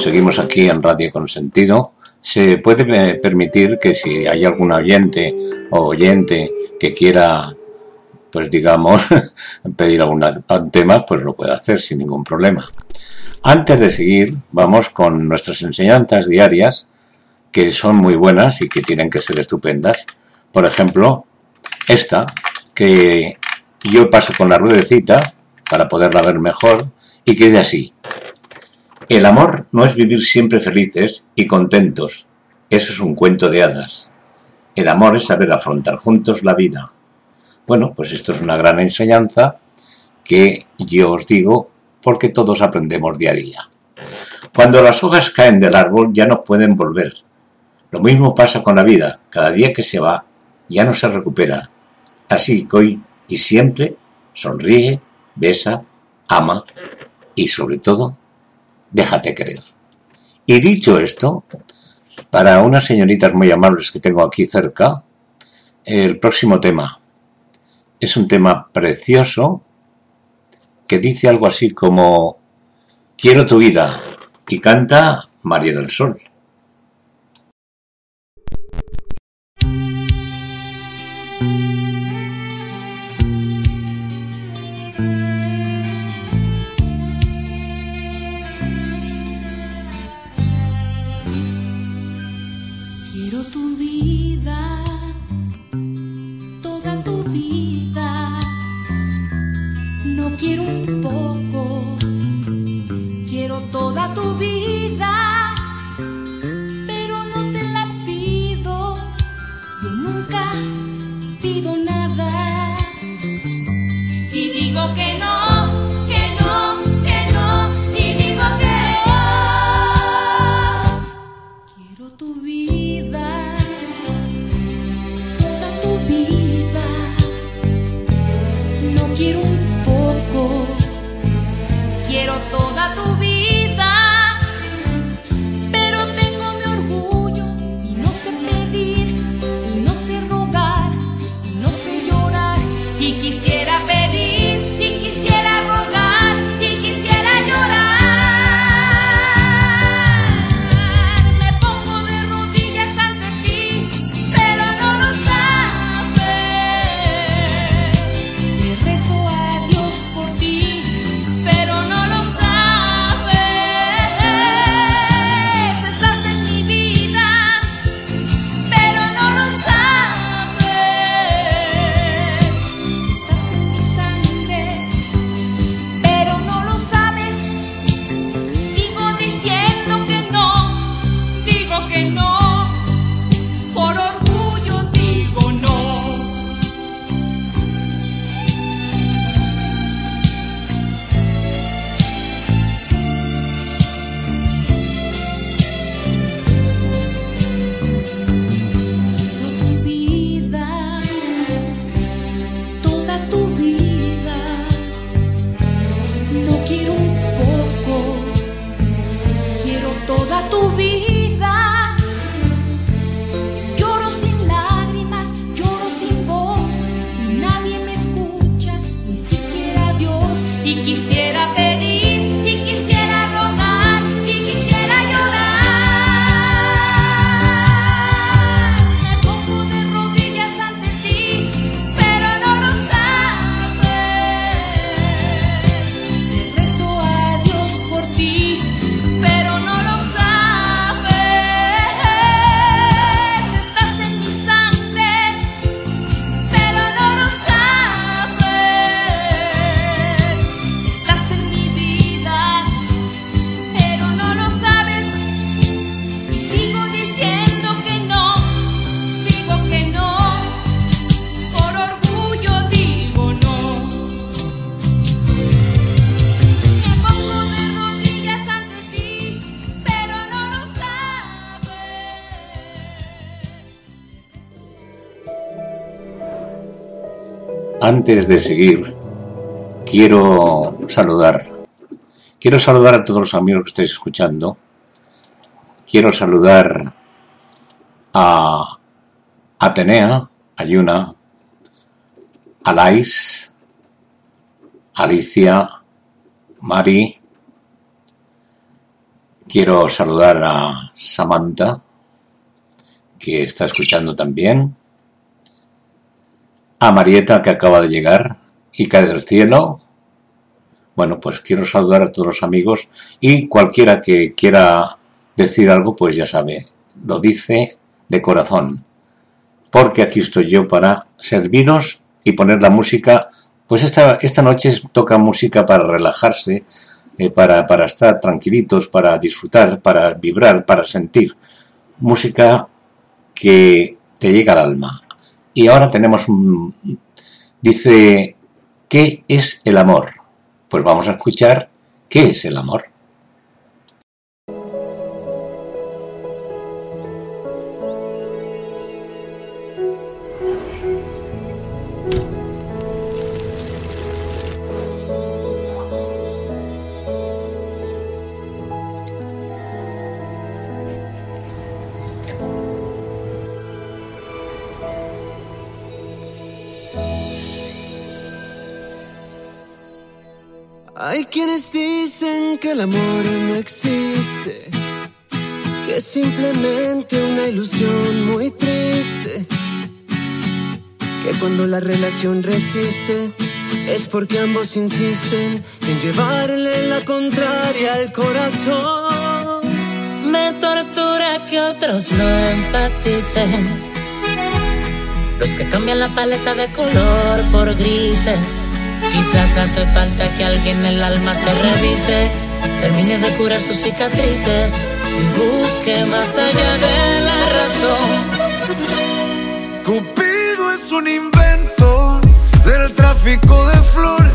seguimos aquí en Radio Consentido. Se puede permitir que si hay algún oyente o oyente que quiera, pues digamos, pedir algún tema, pues lo puede hacer sin ningún problema. Antes de seguir, vamos con nuestras enseñanzas diarias, que son muy buenas y que tienen que ser estupendas. Por ejemplo, esta, que yo paso con la ruedecita para poderla ver mejor, y que dice así. El amor no es vivir siempre felices y contentos. Eso es un cuento de hadas. El amor es saber afrontar juntos la vida. Bueno, pues esto es una gran enseñanza que yo os digo porque todos aprendemos día a día. Cuando las hojas caen del árbol ya no pueden volver. Lo mismo pasa con la vida. Cada día que se va ya no se recupera. Así que hoy y siempre sonríe, besa, ama y sobre todo déjate querer. Y dicho esto, para unas señoritas muy amables que tengo aquí cerca, el próximo tema es un tema precioso que dice algo así como Quiero tu vida y canta María del Sol. Tu tubi. Antes de seguir, quiero saludar. Quiero saludar a todos los amigos que estáis escuchando. Quiero saludar a Atenea, Ayuna, Alais, Alicia, Mari. Quiero saludar a Samantha, que está escuchando también, a Marieta, que acaba de llegar y cae del cielo. Bueno, pues quiero saludar a todos los amigos y cualquiera que quiera decir algo, pues ya sabe, lo dice de corazón. Porque aquí estoy yo para serviros y poner la música. Pues esta, esta noche toca música para relajarse, eh, para, para estar tranquilitos, para disfrutar, para vibrar, para sentir. Música que te llega al alma. Y ahora tenemos, dice, ¿qué es el amor? Pues vamos a escuchar qué es el amor. Que el amor no existe, que es simplemente una ilusión muy triste, que cuando la relación resiste es porque ambos insisten en llevarle la contraria al corazón. Me tortura que otros no enfaticen, los que cambian la paleta de color por grises. Quizás hace falta que alguien el alma se revise, termine de curar sus cicatrices y busque más allá de la razón. Cupido es un invento del tráfico de flores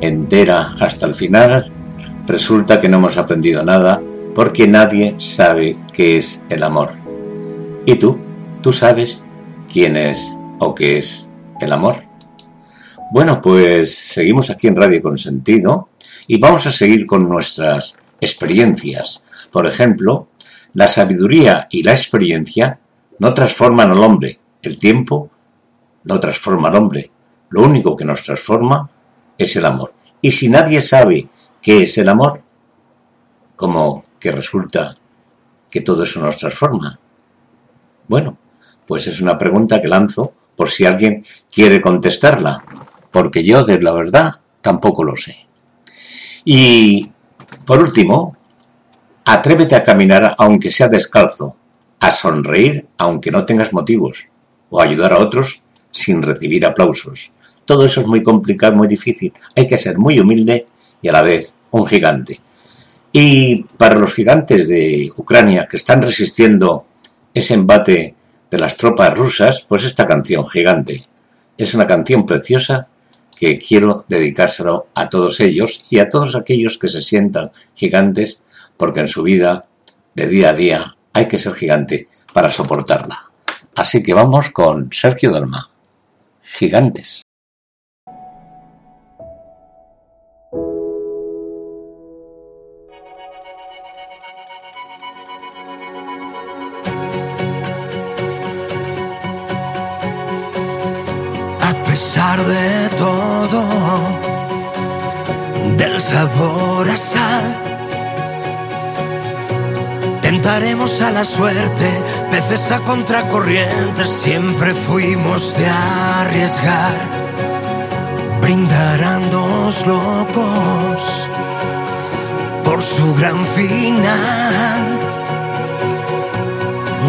entera hasta el final, resulta que no hemos aprendido nada porque nadie sabe qué es el amor. ¿Y tú? ¿Tú sabes quién es o qué es el amor? Bueno, pues seguimos aquí en Radio Consentido y vamos a seguir con nuestras experiencias. Por ejemplo, la sabiduría y la experiencia no transforman al hombre. El tiempo no transforma al hombre. Lo único que nos transforma es el amor. Y si nadie sabe qué es el amor, como que resulta que todo eso nos transforma? Bueno, pues es una pregunta que lanzo por si alguien quiere contestarla, porque yo de la verdad tampoco lo sé. Y por último, atrévete a caminar aunque sea descalzo, a sonreír aunque no tengas motivos, o ayudar a otros sin recibir aplausos. Todo eso es muy complicado, muy difícil. Hay que ser muy humilde y a la vez un gigante. Y para los gigantes de Ucrania que están resistiendo ese embate de las tropas rusas, pues esta canción gigante es una canción preciosa que quiero dedicárselo a todos ellos y a todos aquellos que se sientan gigantes, porque en su vida de día a día hay que ser gigante para soportarla. Así que vamos con Sergio Dalma. Gigantes. De todo, del sabor a sal. Tentaremos a la suerte, peces a contracorriente, siempre fuimos de arriesgar. Brindarán dos locos por su gran final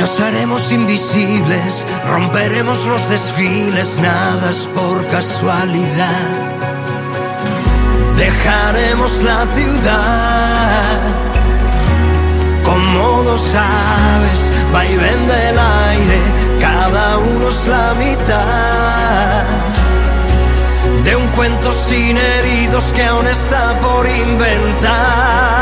nos haremos invisibles, romperemos los desfiles, nada es por casualidad. Dejaremos la ciudad como dos aves, vaivén del aire, cada uno es la mitad de un cuento sin heridos que aún está por inventar.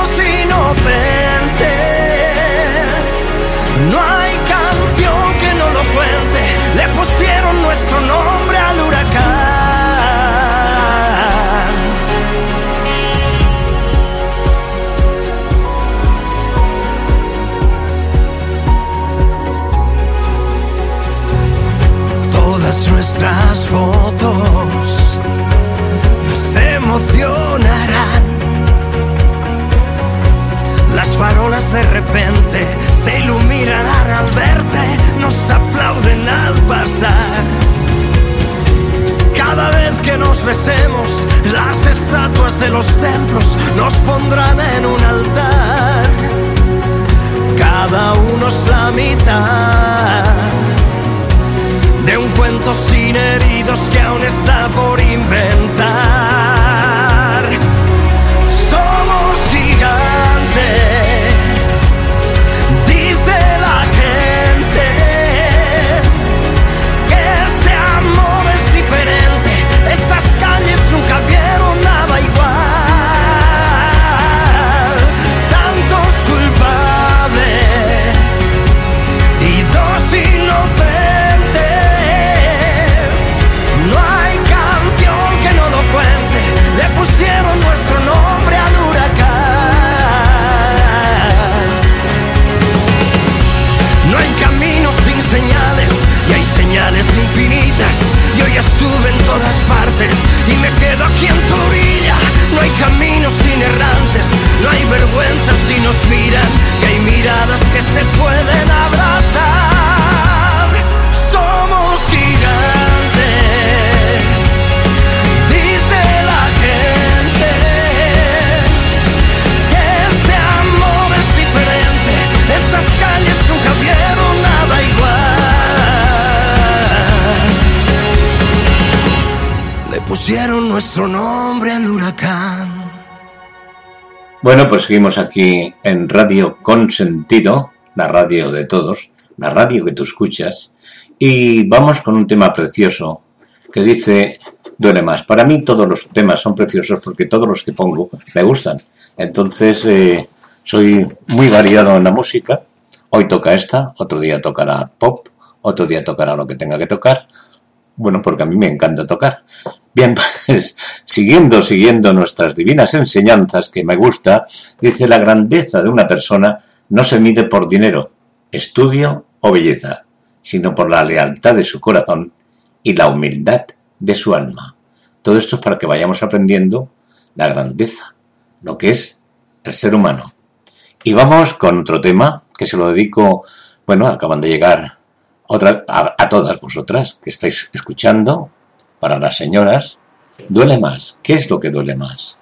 emocionarán. Las farolas de repente se iluminarán al verte, nos aplauden al pasar. Cada vez que nos besemos, las estatuas de los templos nos pondrán en un altar. Cada uno es la mitad de un cuento sin heridos que aún está por inventar. caminos inerrantes, no hay vergüenza si nos miran y hay miradas que se pueden abrazar. Somos gigantes, dice la gente. que Este amor es diferente, estas calles nunca vieron nada igual. Le pusieron nuestro nombre al huracán bueno, pues seguimos aquí en Radio Consentido, la radio de todos, la radio que tú escuchas, y vamos con un tema precioso que dice duele más. Para mí todos los temas son preciosos porque todos los que pongo me gustan. Entonces eh, soy muy variado en la música. Hoy toca esta, otro día tocará pop, otro día tocará lo que tenga que tocar. Bueno, porque a mí me encanta tocar. Bien, pues siguiendo, siguiendo nuestras divinas enseñanzas que me gusta, dice la grandeza de una persona no se mide por dinero, estudio o belleza, sino por la lealtad de su corazón y la humildad de su alma. Todo esto es para que vayamos aprendiendo la grandeza, lo que es el ser humano. Y vamos con otro tema que se lo dedico, bueno, acaban de llegar otra, a, a todas vosotras que estáis escuchando, para las señoras, duele más. ¿Qué es lo que duele más?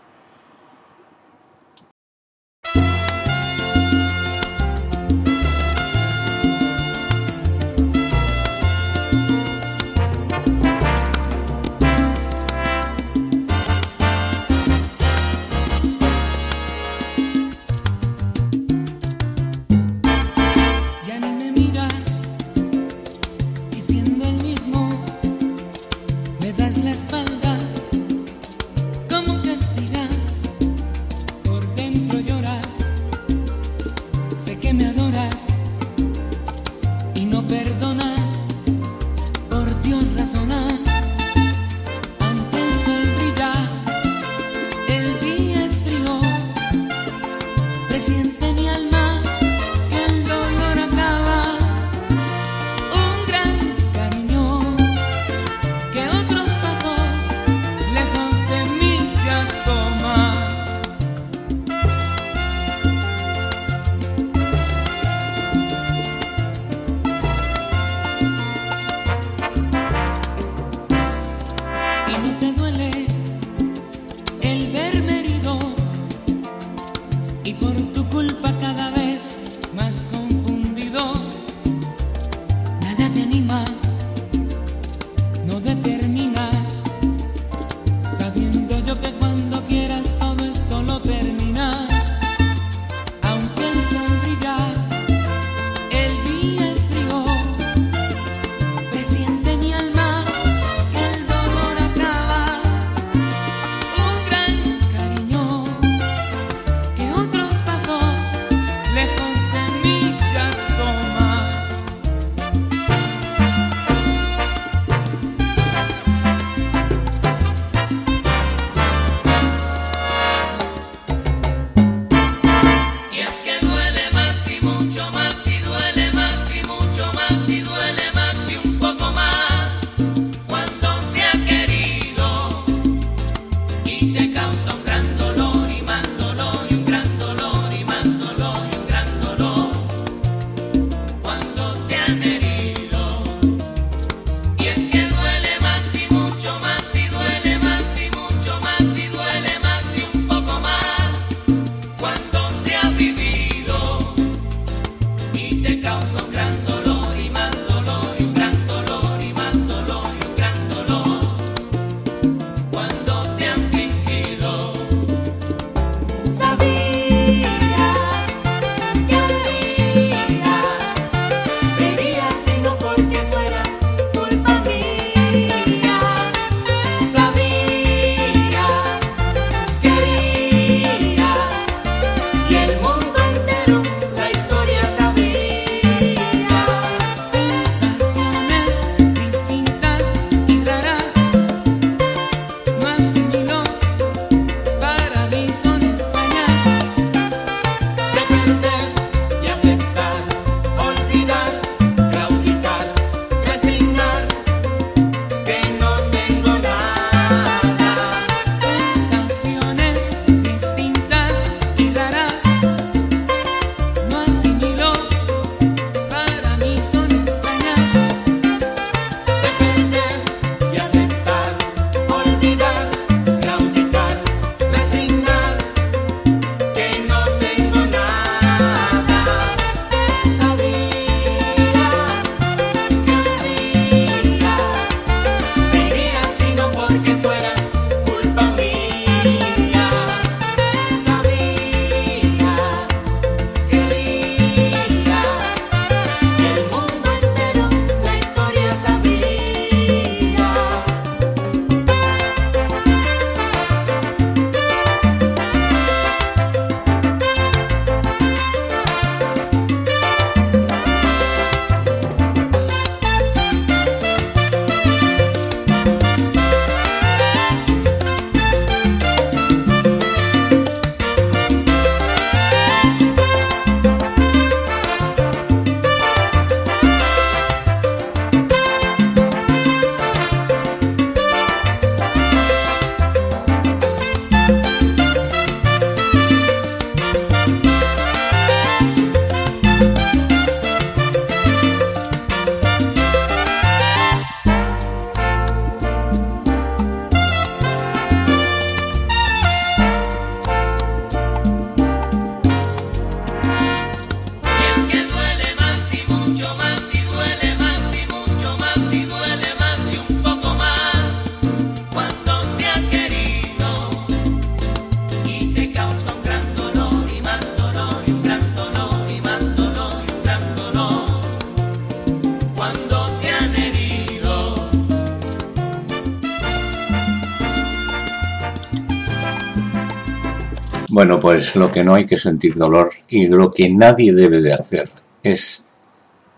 Bueno, pues lo que no hay que sentir dolor y lo que nadie debe de hacer es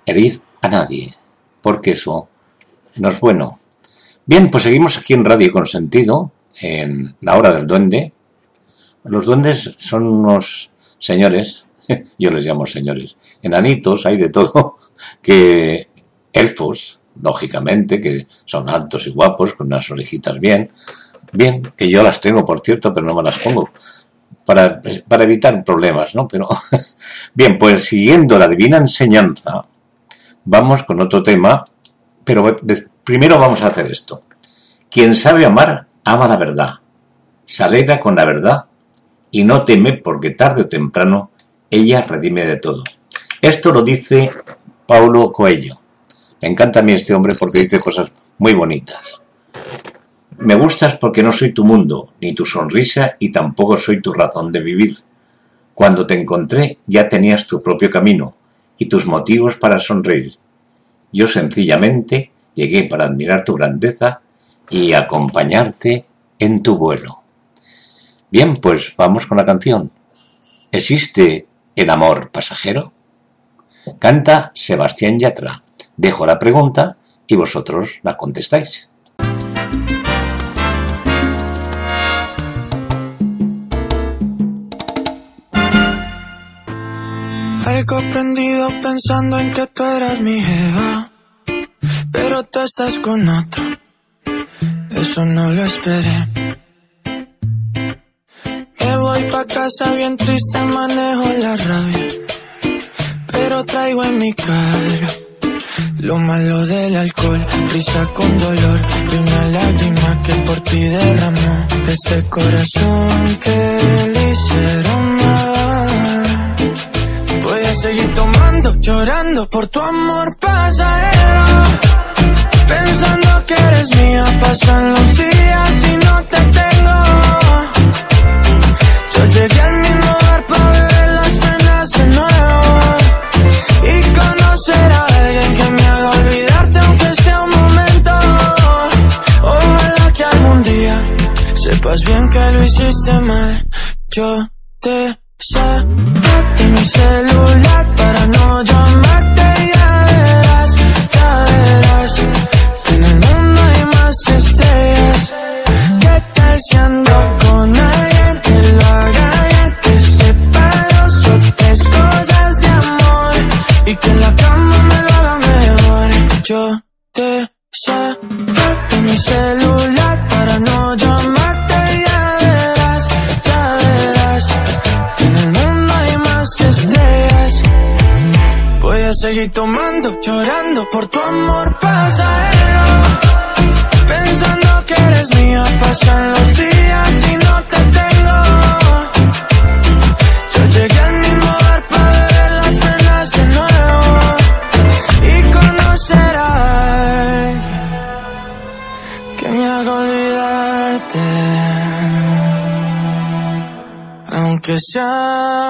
herir a nadie, porque eso no es bueno. Bien, pues seguimos aquí en Radio Consentido, en la hora del duende. Los duendes son unos señores, yo les llamo señores, enanitos, hay de todo, que elfos, lógicamente, que son altos y guapos, con unas orejitas bien, bien, que yo las tengo, por cierto, pero no me las pongo, para, para evitar problemas, ¿no? Pero, bien, pues siguiendo la divina enseñanza, vamos con otro tema, pero primero vamos a hacer esto. Quien sabe amar, ama la verdad, se alegra con la verdad y no teme porque tarde o temprano ella redime de todo. Esto lo dice Paulo Coelho. Me encanta a mí este hombre porque dice cosas muy bonitas. Me gustas porque no soy tu mundo, ni tu sonrisa y tampoco soy tu razón de vivir. Cuando te encontré ya tenías tu propio camino y tus motivos para sonreír. Yo sencillamente llegué para admirar tu grandeza y acompañarte en tu vuelo. Bien, pues vamos con la canción. ¿Existe el amor pasajero? Canta Sebastián Yatra. Dejo la pregunta y vosotros la contestáis. Algo prendido pensando en que tú eras mi jeva, pero tú estás con otro. Eso no lo esperé. Me voy pa casa bien triste, manejo la rabia, pero traigo en mi cara lo malo del alcohol, risa con dolor y una lágrima que por ti derramó ese corazón que le hicieron mal. A seguir tomando, llorando por tu amor pasajero, pensando que eres mía, pasan los días y no te tengo. Yo llegué al mismo lugar para ver las penas de nuevo y conocer a alguien que me haga olvidarte aunque sea un momento. Ojalá que algún día sepas bien que lo hiciste mal. Yo te saqué mi celular para no llamarte Seguir tomando, llorando por tu amor pasajero. Pensando que eres mía, pasan los días y no te tengo. Yo llegué al mismo lugar para ver las penas de nuevo y conocer que me haga olvidarte. Aunque sea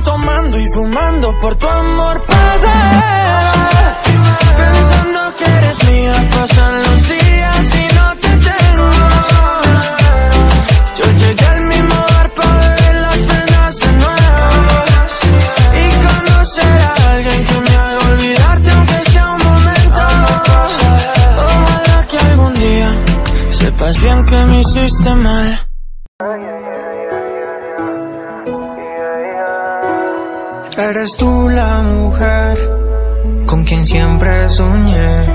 tomando y fumando por tu amor pasajero. Pensando que eres mía, pasan los días y no te tengo. Yo llegué al mismo bar para ver las penas de nuevo. Y conocer a alguien que me haga olvidarte aunque sea un momento. Ojalá que algún día sepas bien que me hiciste mal. Eres tú la mujer con quien siempre soñé,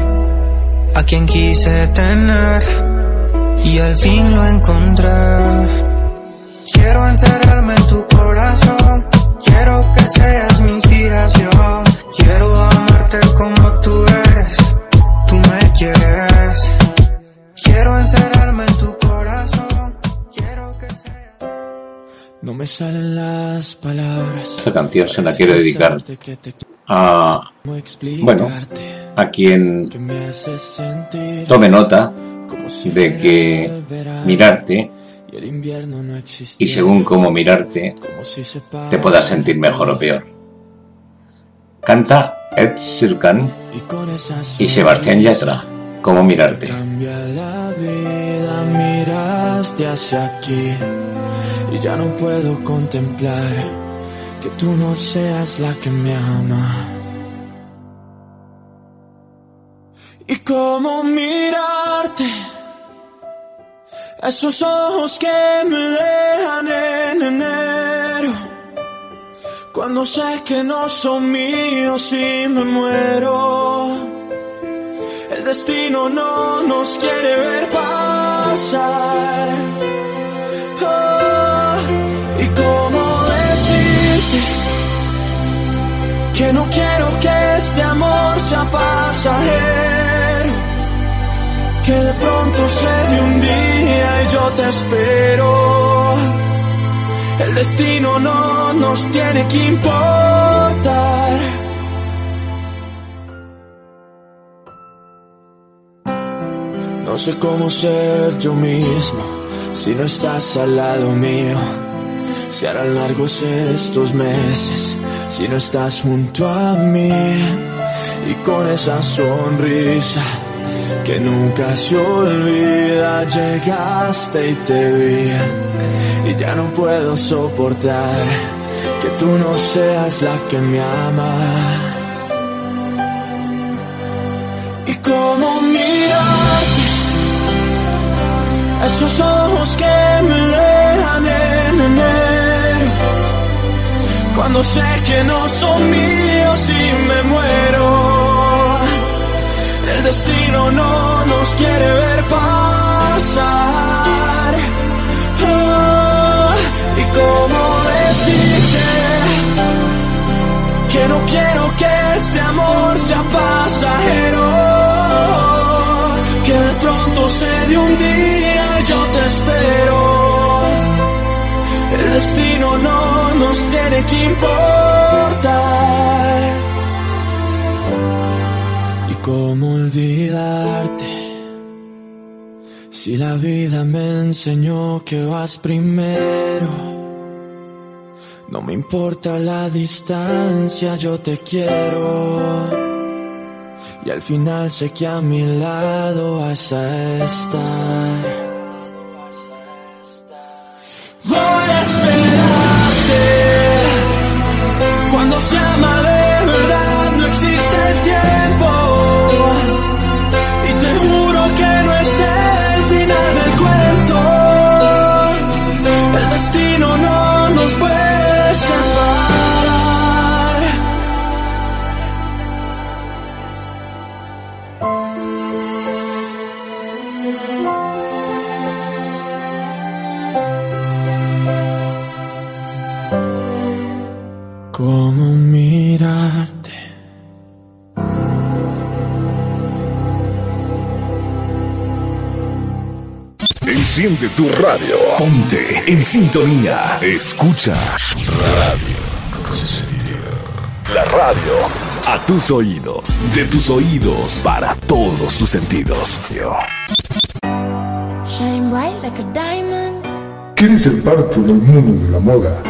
a quien quise tener y al fin lo encontré. Quiero encerrarme en tu corazón, quiero que seas mi inspiración, quiero amarte como tú eres, tú me quieres. Quiero encerrarme No me salen las palabras. Esta canción se la quiero dedicar a, bueno, a quien tome nota de que mirarte y según cómo mirarte te puedas sentir mejor o peor. Canta Ed Sheeran y Sebastián Yatra. cómo mirarte. Cambia la vida, miraste hacia aquí y ya no puedo contemplar que tú no seas la que me ama. Y cómo mirarte, esos ojos que me dejan en enero, cuando sé que no son míos y me muero. El destino no nos quiere ver pasar. Que no quiero que este amor sea pasajero. Que de pronto se de un día y yo te espero. El destino no nos tiene que importar. No sé cómo ser yo mismo si no estás al lado mío. Si harán largos estos meses si no estás junto a mí. Y con esa sonrisa que nunca se olvida, llegaste y te vi. Y ya no puedo soportar que tú no seas la que me ama. Y cómo mirarte, esos ojos que me dejan en enero, cuando sé que no son míos y me muero. El destino no nos quiere ver pasar. Ah, y cómo decirte que no quiero que este amor sea pasajero. Que de pronto se de un día yo te espero. El destino no nos tiene que importar. ¿Y cómo olvidarte? Si la vida me enseñó que vas primero. No me importa la distancia, yo te quiero. Y al final sé que a mi lado vas a estar. Voy Enciende tu radio. Ponte en sintonía. Escucha Radio Consentido. La radio a tus oídos. De tus oídos para todos tus sentidos. Shine bright like a diamond. ¿Quieres ser parte del mundo de la moda?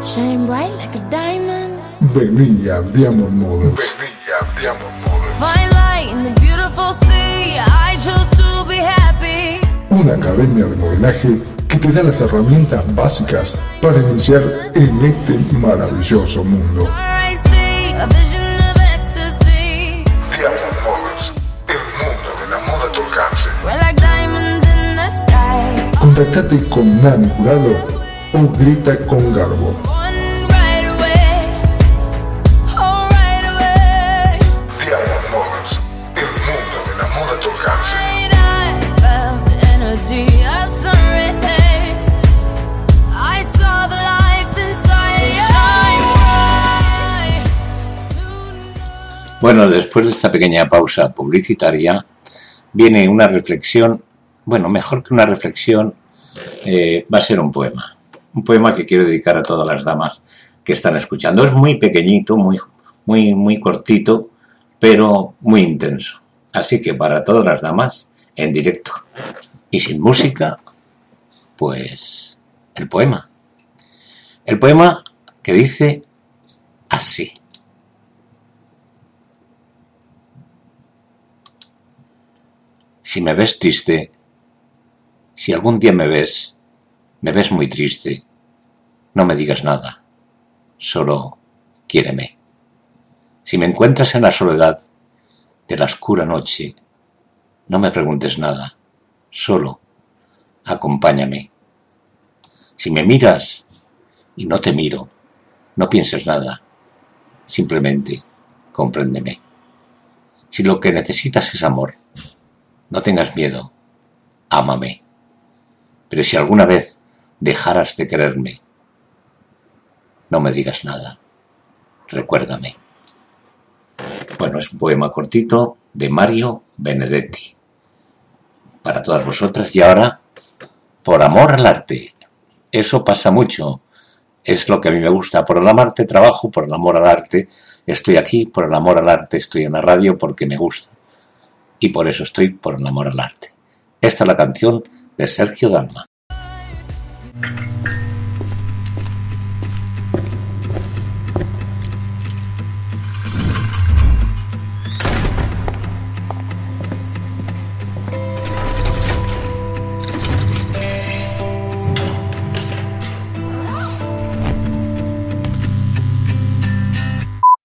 Shine bright like a diamond. Vení a Diamond Models. Vení a Diamond Models. Fine light in the beautiful sea. I chose to be happy. Una academia de modelaje que te da las herramientas básicas para iniciar en este maravilloso mundo. Diamond Models, el de la moda a tu alcance. Contactate con Nani Jurado o grita con Garbo. Bueno, después de esta pequeña pausa publicitaria, viene una reflexión, bueno, mejor que una reflexión, eh, va a ser un poema. Un poema que quiero dedicar a todas las damas que están escuchando. Es muy pequeñito, muy, muy, muy cortito, pero muy intenso. Así que para todas las damas, en directo y sin música, pues el poema. El poema que dice así. Si me ves triste, si algún día me ves, me ves muy triste, no me digas nada, solo quiéreme. Si me encuentras en la soledad de la oscura noche, no me preguntes nada, solo acompáñame. Si me miras y no te miro, no pienses nada, simplemente compréndeme. Si lo que necesitas es amor, no tengas miedo, ámame. Pero si alguna vez dejaras de quererme, no me digas nada, recuérdame. Bueno, es un poema cortito de Mario Benedetti. Para todas vosotras y ahora, por amor al arte. Eso pasa mucho. Es lo que a mí me gusta. Por el amarte trabajo, por el amor al arte. Estoy aquí, por el amor al arte estoy en la radio porque me gusta. Y por eso estoy por amor al arte. Esta es la canción de Sergio Dalma.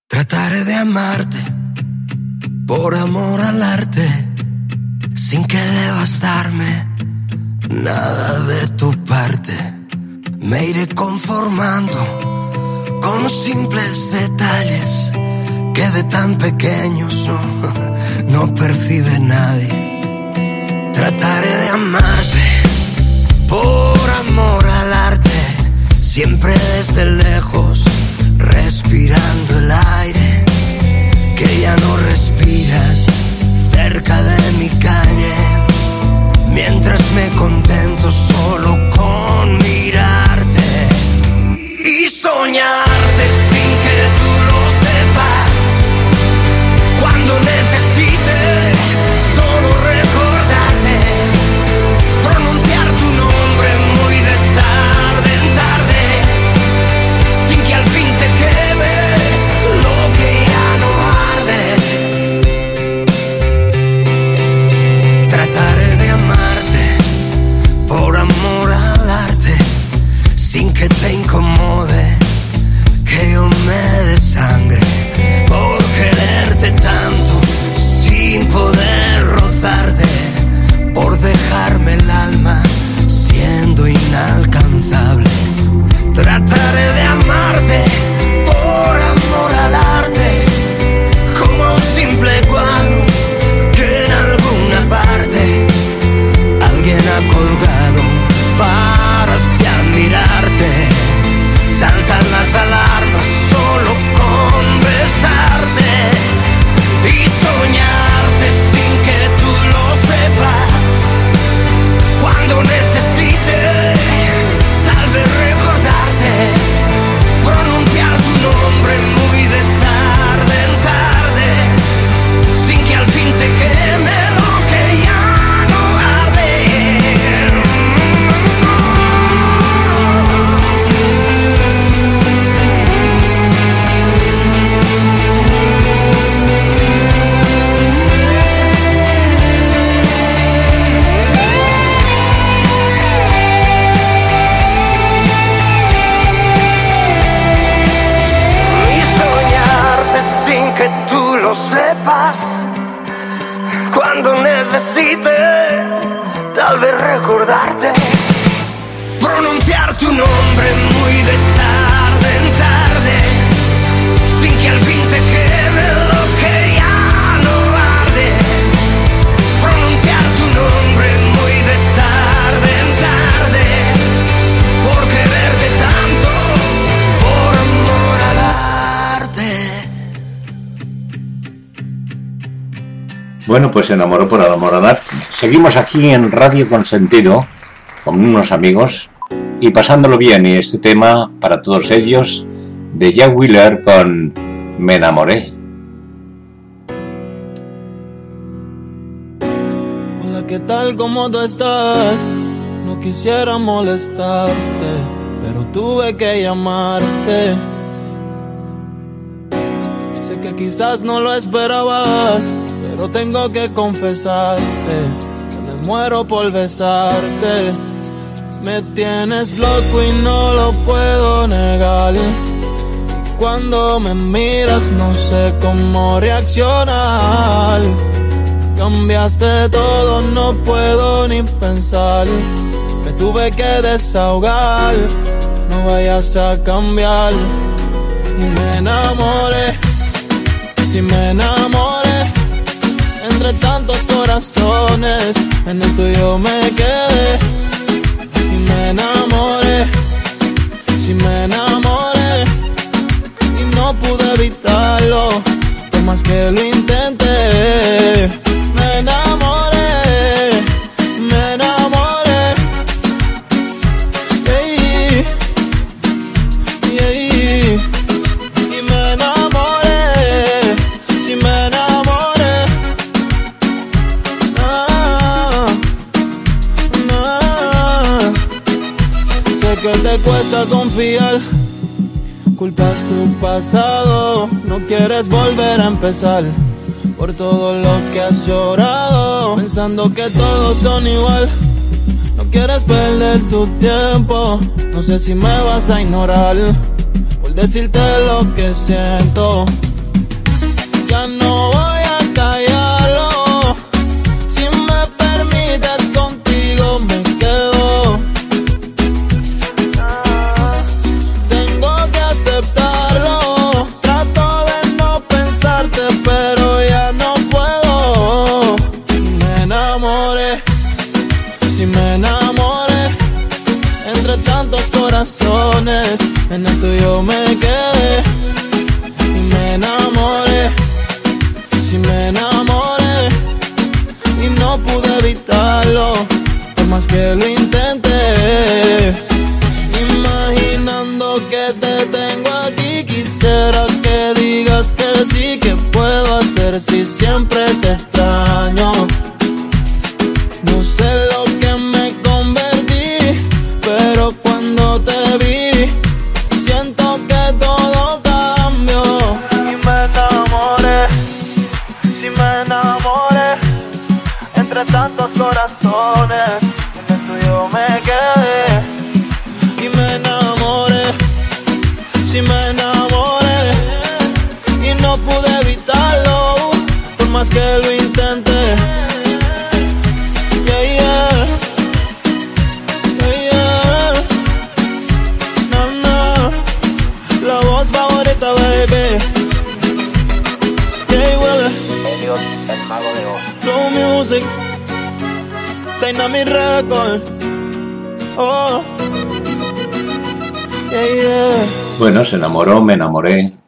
Trataré de amarte por amor al arte, sin que debas darme nada de tu parte. Me iré conformando con simples detalles que de tan pequeños no, no percibe nadie. Trataré de amarte por amor al arte, siempre desde lejos, respirando el aire que ya no cerca de mi calle, mientras me contento solo con mirarte y soñarte Bueno, pues se enamoró por el amor al arte. Seguimos aquí en Radio Consentido con unos amigos y pasándolo bien. Y este tema para todos ellos de Jack Wheeler con Me enamoré. Hola, ¿qué tal? ¿Cómo tú estás? No quisiera molestarte, pero tuve que llamarte. Sé que quizás no lo esperabas, pero tengo que confesarte muero por besarte. Me tienes loco y no lo puedo negar. Cuando me miras no sé cómo reaccionar. Cambiaste todo, no puedo ni pensar. Me tuve que desahogar, no vayas a cambiar. Y me enamoré, si me enamoré. Entre tantos corazones, en el tuyo me quedé. Y me enamoré, si me enamoré. Y no pude evitarlo, por más que lo intenté. Me enamoré, cuesta confiar. Culpas tu pasado, no quieres volver a empezar por todo lo que has llorado, pensando que todos son igual. No quieres perder tu tiempo, no sé si me vas a ignorar por decirte lo que siento.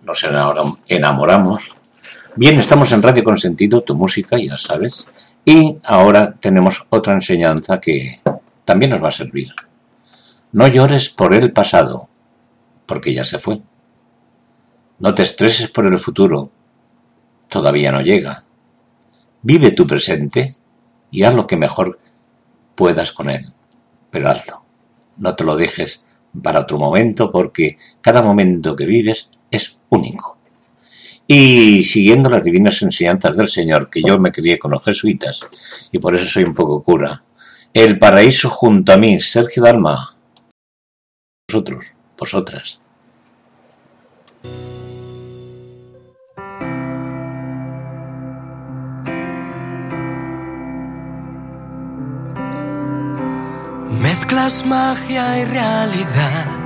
Nos enamoram- enamoramos. Bien, estamos en Radio Consentido, tu música, ya sabes. Y ahora tenemos otra enseñanza que también nos va a servir. No llores por el pasado, porque ya se fue. No te estreses por el futuro, todavía no llega. Vive tu presente y haz lo que mejor puedas con él, pero hazlo. No te lo dejes para otro momento porque cada momento que vives es único. Y siguiendo las divinas enseñanzas del Señor, que yo me crié con los jesuitas y por eso soy un poco cura, el paraíso junto a mí, Sergio Dalma, vosotros, vosotras. Mezclas magia y realidad.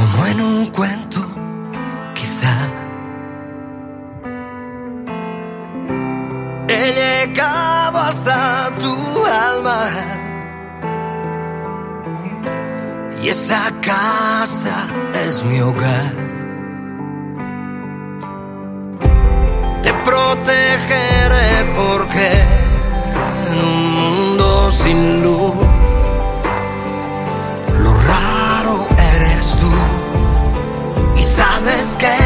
Como en un cuento, quizá. He llegado hasta tu alma. Y esa casa es mi hogar. Te protegeré porque en un mundo sin luz, sabes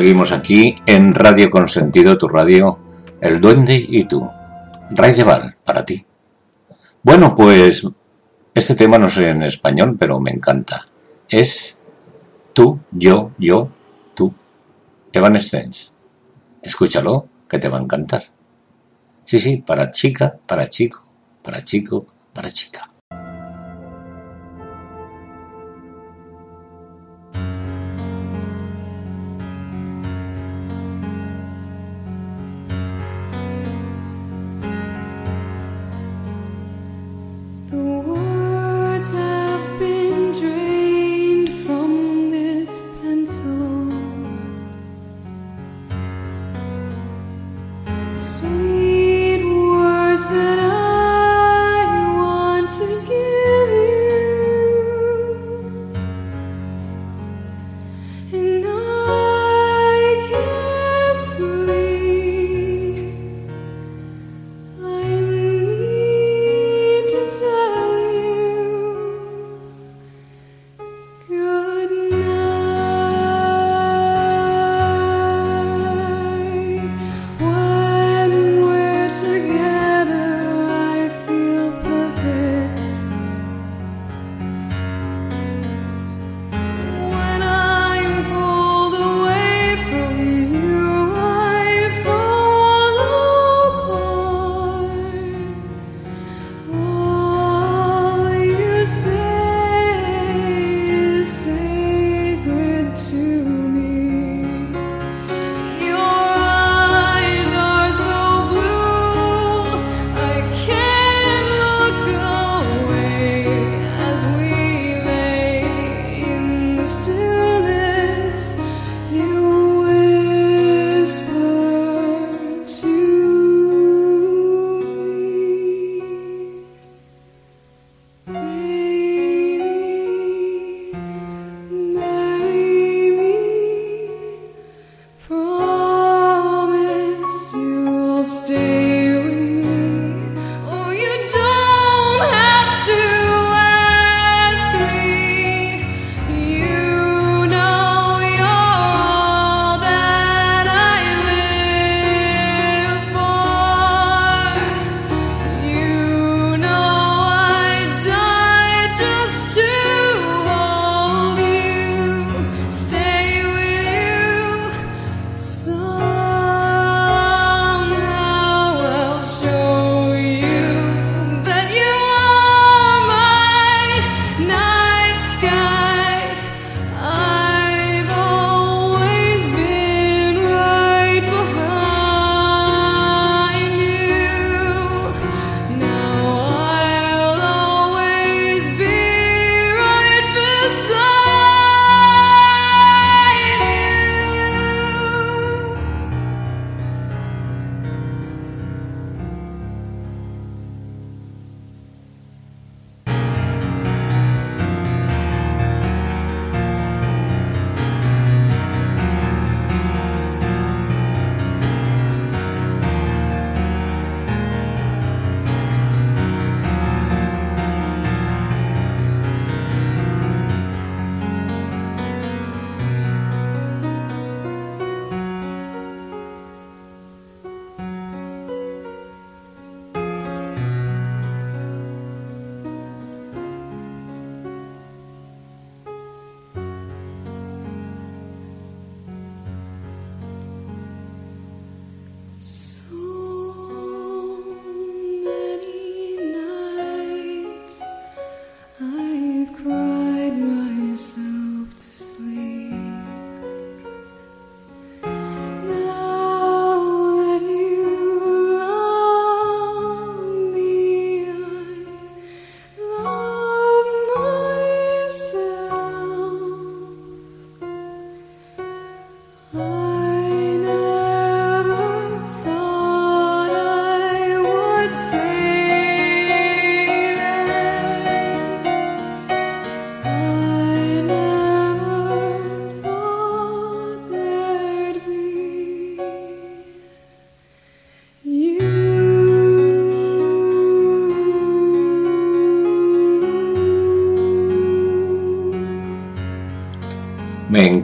seguimos aquí en Radio Consentido, tu radio, El Duende y tú. Ray de Val, para ti. Bueno, pues este tema no sé en español, pero me encanta. Es tú, yo, yo, tú. Evanescence. Escúchalo, que te va a encantar. Sí, sí, para chica, para chico, para chico,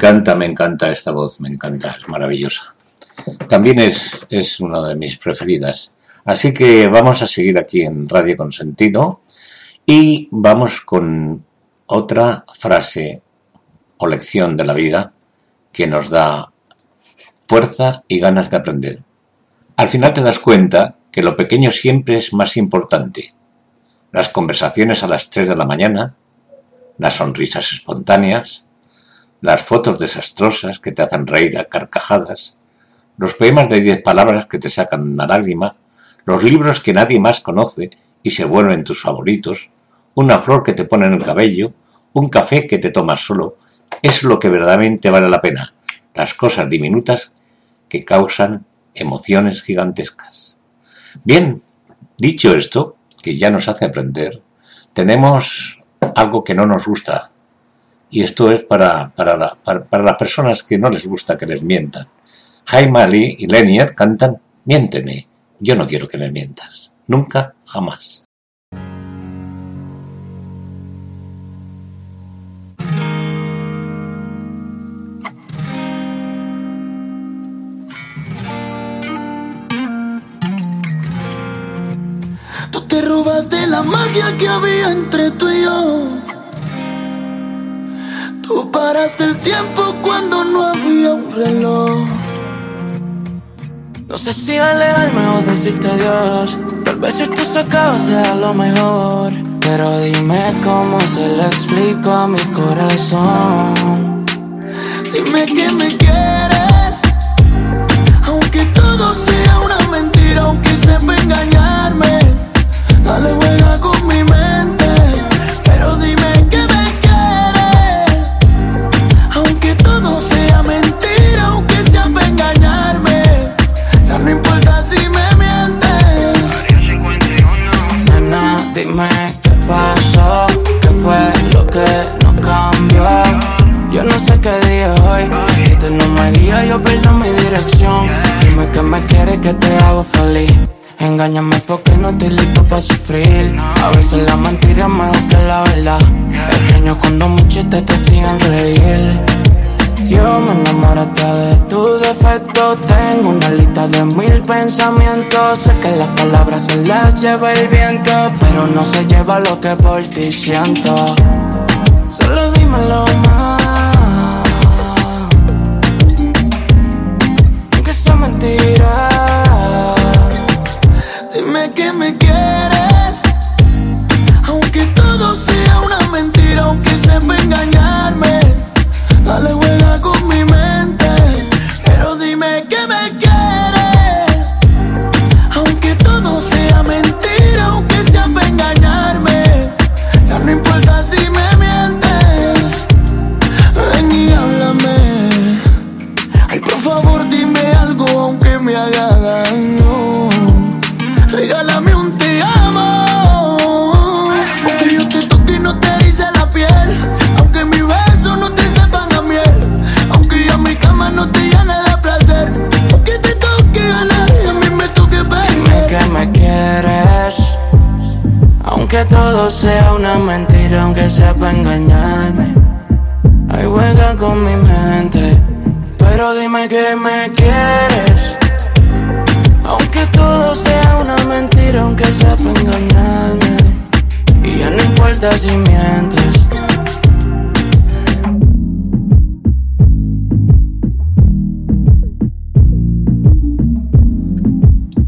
encanta, me encanta esta voz, me encanta, es maravillosa. También es, es una de mis preferidas. Así que vamos a seguir aquí en Radio Consentido y vamos con otra frase o lección de la vida que nos da fuerza y ganas de aprender. Al final te das cuenta que lo pequeño siempre es más importante. Las conversaciones a las 3 de la mañana, las sonrisas espontáneas, las fotos desastrosas que te hacen reír a carcajadas, los poemas de 10 palabras que te sacan una lágrima, los libros que nadie más conoce y se vuelven tus favoritos, una flor que te pone en el cabello, un café que te tomas solo, es lo que verdaderamente vale la pena, las cosas diminutas que causan emociones gigantescas. Bien, dicho esto, que ya nos hace aprender, tenemos algo que no nos gusta. Y esto es para, para, para, las personas que no les gusta que les mientan. Jaime Ali y Lenier cantan Miénteme, yo no quiero que me mientas. Nunca, jamás. Tú te robaste la magia que había entre tú y yo. Tú paraste el tiempo cuando no había un reloj. No sé si alejarme o decirte adiós. Tal vez esto se acaba sea lo mejor. Pero dime cómo se lo explico a mi corazón. Dime que me quieres. Aunque todo sea una mentira, aunque sepa engañarme. Dale juega con pierdo mi dirección. Dime que me quieres, que te hago feliz. Engáñame porque no estoy listo para sufrir. A veces la mentira es mejor que la verdad. Extraño cuando chistes te siguen reír. Yo me enamoro hasta de tu defecto. Tengo una lista de mil pensamientos. Sé que las palabras se las lleva el viento. Pero no se lleva lo que por ti siento. Solo dímelo más. Aunque una mentira, aunque sea para engañarme. Ay, juega con mi mente. Pero dime que me quieres. Aunque todo sea una mentira, aunque sea para engañarme. Y ya no importa si mientes.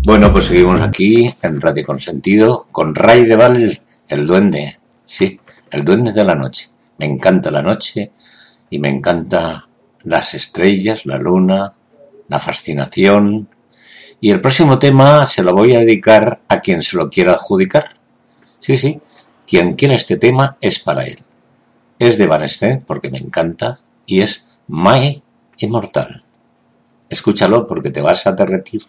Bueno, pues seguimos aquí en Radio Consentido con Ray de Val, el duende. Sí, el duende de la noche. Me encanta la noche y me encanta las estrellas, la luna, la fascinación. Y el próximo tema se lo voy a dedicar a quien se lo quiera adjudicar. Sí, sí, quien quiera este tema es para él. Es de Van porque me encanta y es My Immortal. Escúchalo porque te vas a derretir.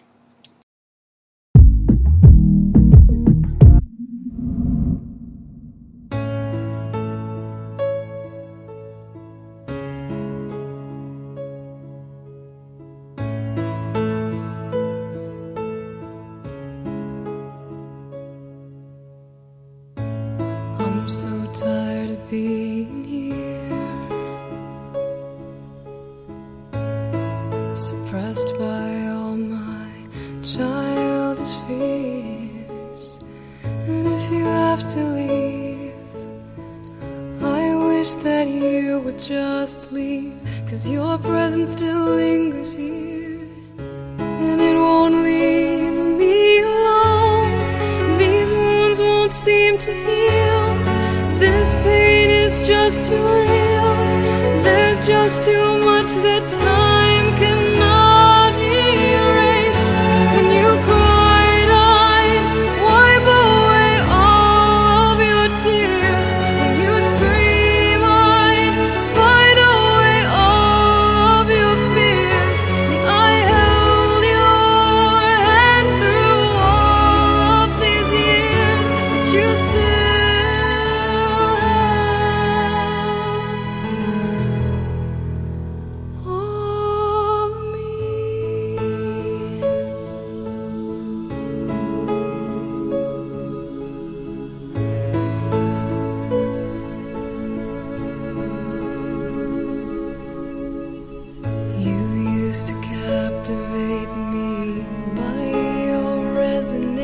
listening.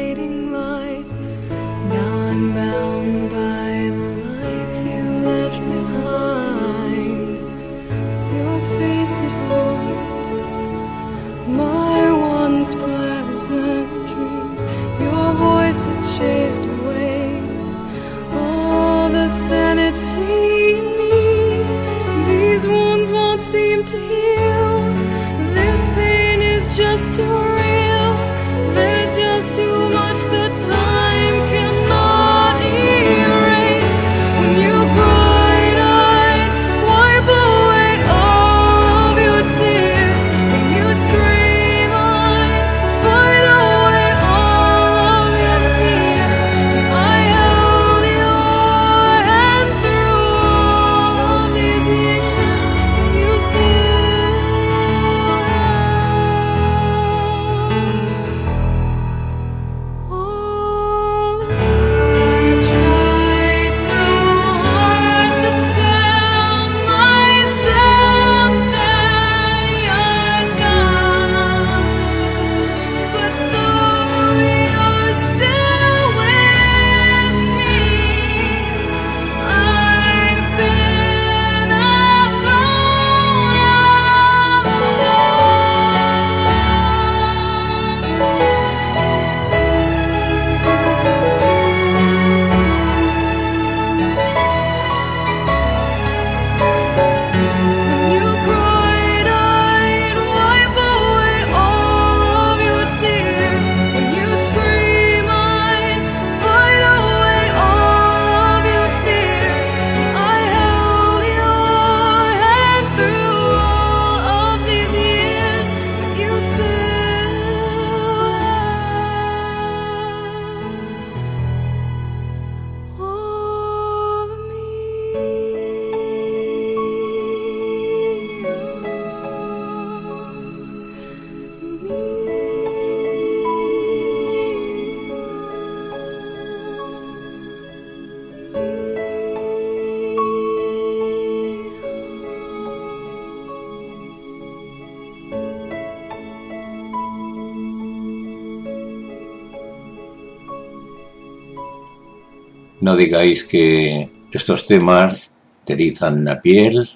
digáis que estos temas te erizan la piel,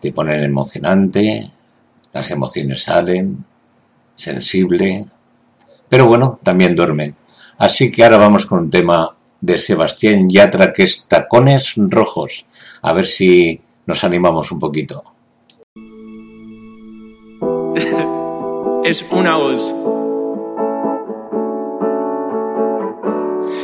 te ponen emocionante, las emociones salen, sensible, pero bueno, también duermen. Así que ahora vamos con un tema de Sebastián Yatra que es Tacones Rojos. A ver si nos animamos un poquito. es una voz.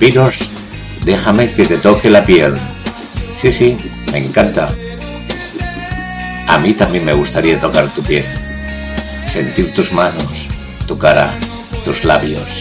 vampiros, déjame que te toque la piel. Sí, sí, me encanta. A mí también me gustaría tocar tu piel, sentir tus manos, tu cara, tus labios.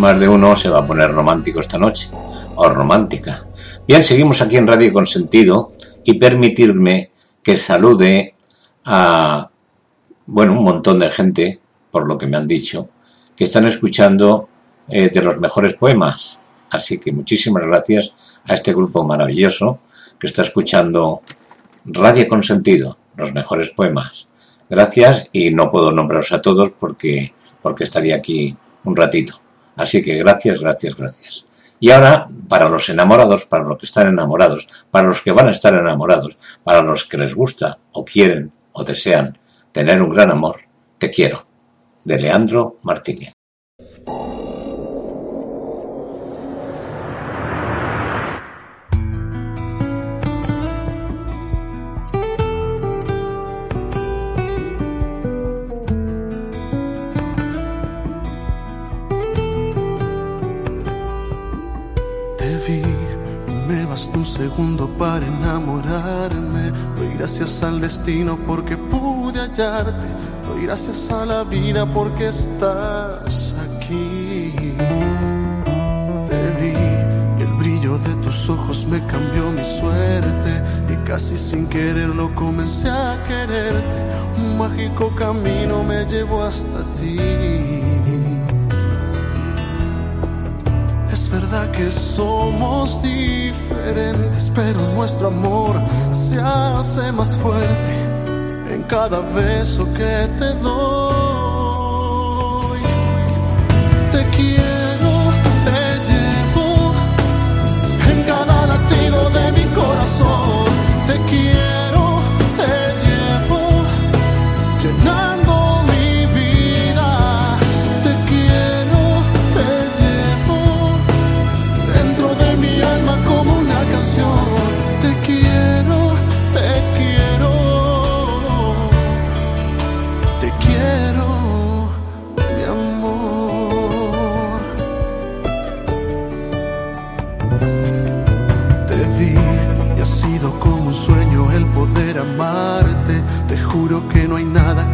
Más de uno se va a poner romántico esta noche, o romántica. Bien, seguimos aquí en Radio Consentido y permitirme que salude a, bueno, un montón de gente, por lo que me han dicho, que están escuchando eh, de los mejores poemas. Así que muchísimas gracias a este grupo maravilloso que está escuchando Radio Consentido, los mejores poemas. Gracias y no puedo nombraros a todos porque, porque estaría aquí un ratito. Así que gracias, gracias, gracias. Y ahora, para los enamorados, para los que están enamorados, para los que van a estar enamorados, para los que les gusta o quieren o desean tener un gran amor, te quiero, de Leandro Martínez. Para enamorarme. Doy gracias al destino porque pude hallarte. Doy gracias a la vida porque estás aquí. Te vi, el brillo de tus ojos me cambió mi suerte. Y casi sin quererlo comencé a quererte. Un mágico camino me llevó hasta ti. Verdad que somos diferentes, pero nuestro amor se hace más fuerte en cada beso que te doy. Te quiero, te llevo en cada latido de mi corazón. Te quiero,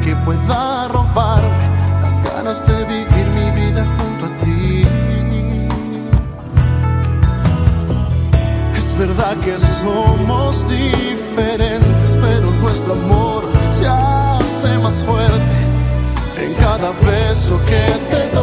que pueda robarme las ganas de vivir mi vida junto a ti. Es verdad que somos diferentes, pero nuestro amor se hace más fuerte en cada beso que te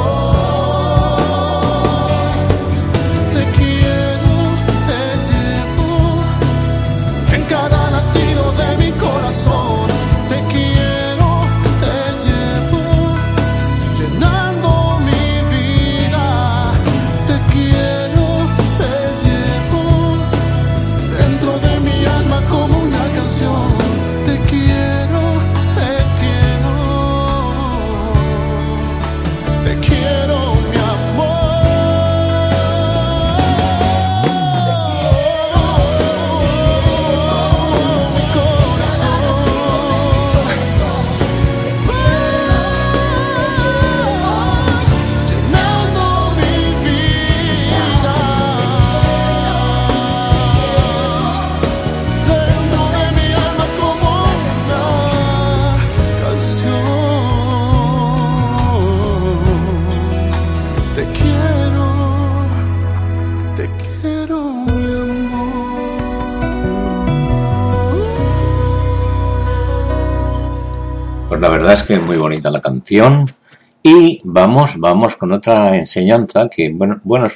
es que es muy bonita la canción. Y vamos, vamos con otra enseñanza que, bueno, bueno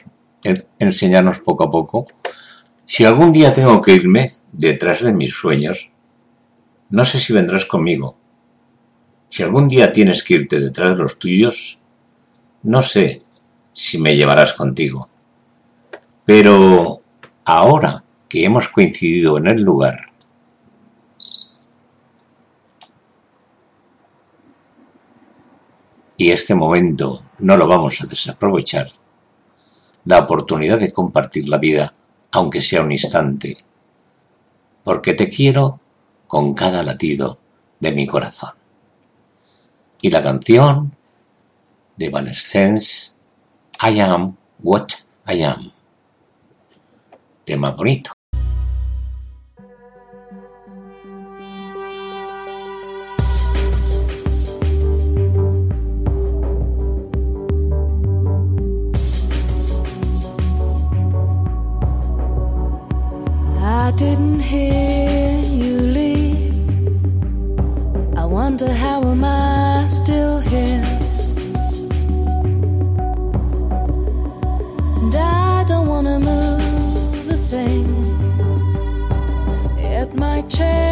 en- enseñarnos poco a poco. Si algún día tengo que irme detrás de mis sueños, no sé si vendrás conmigo. Si algún día tienes que irte detrás de los tuyos, no sé si me llevarás contigo. Pero ahora que hemos coincidido en el lugar, y este momento no lo vamos a desaprovechar, la oportunidad de compartir la vida, aunque sea un instante, porque te quiero con cada latido de mi corazón. Y la canción de Evanescence, I am what I am. Tema bonito. I didn't hear you leave. I wonder how am I still here? And I don't wanna move a thing. It might change.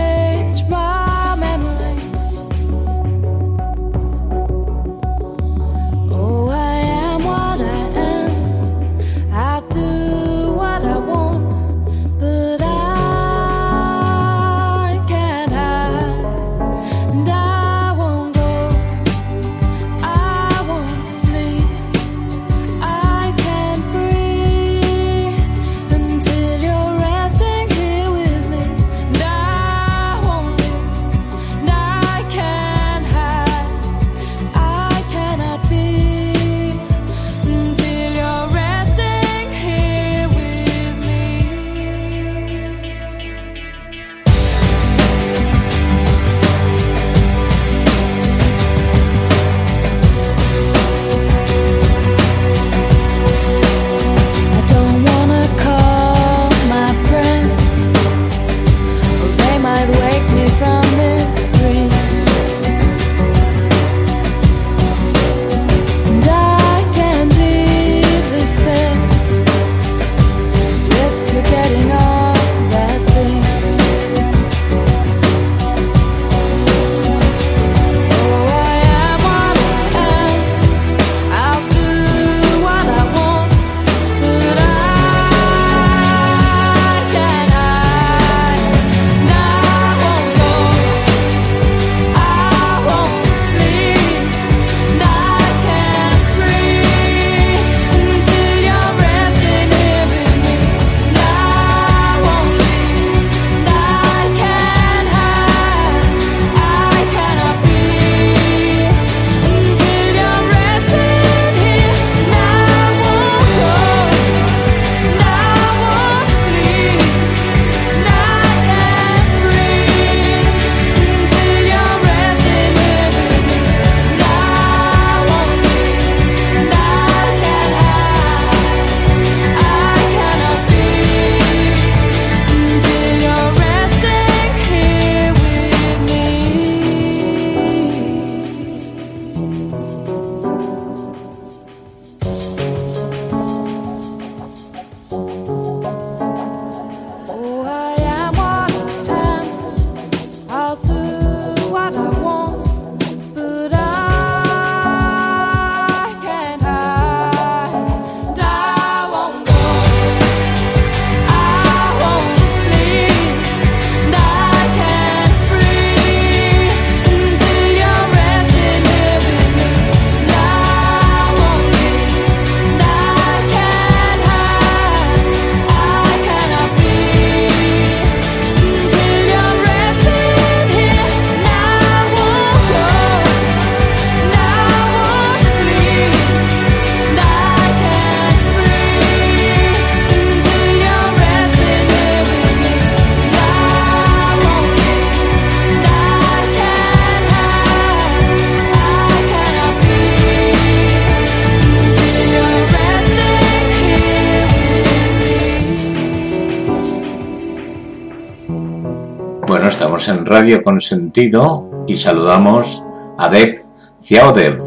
Radio Consentido y saludamos a Deb Ciaudev.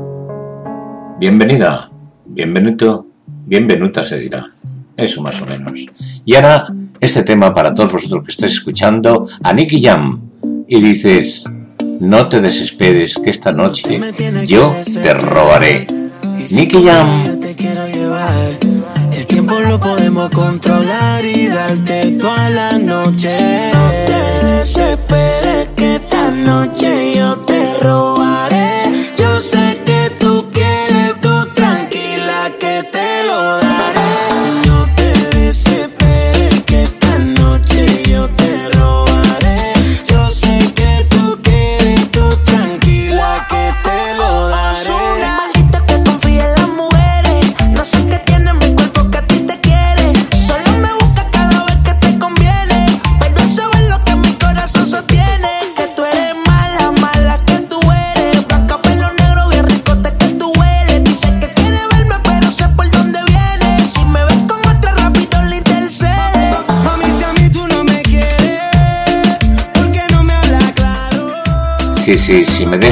Bienvenida, bienvenido, bienvenuta se dirá. Eso más o menos. Y ahora este tema para todos vosotros que estáis escuchando a Nicky Jam. Y dices, no te desesperes que esta noche yo te robaré. Nicky Jam lo podemos controlar y darte toda la noche.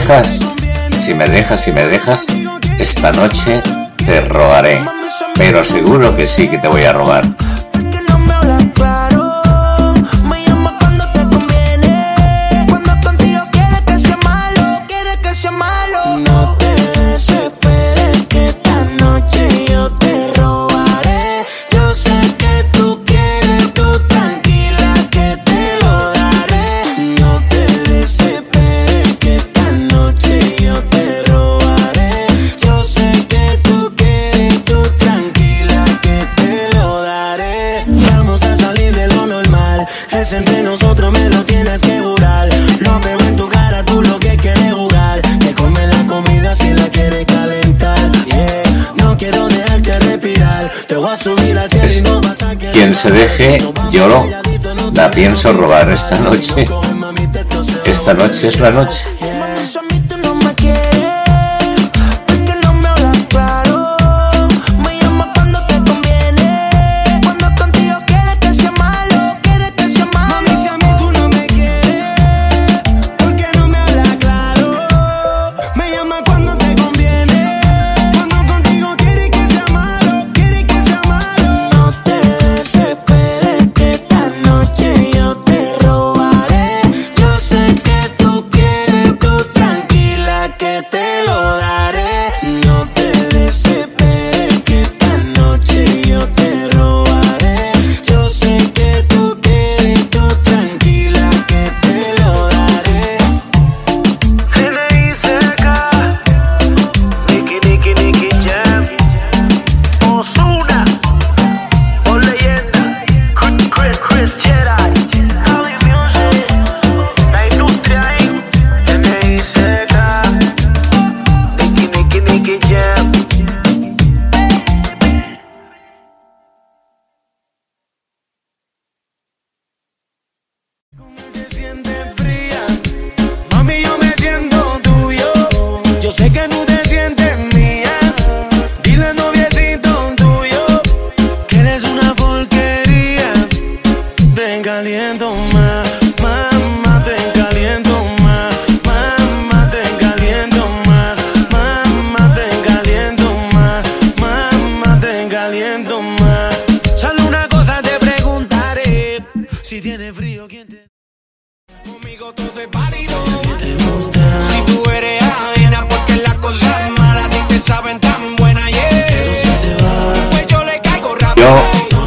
dejas, si me dejas, si me dejas, esta noche te robaré. Pero seguro que sí que te voy a robar. se deje, lloró. La pienso robar esta noche. Esta noche es la noche.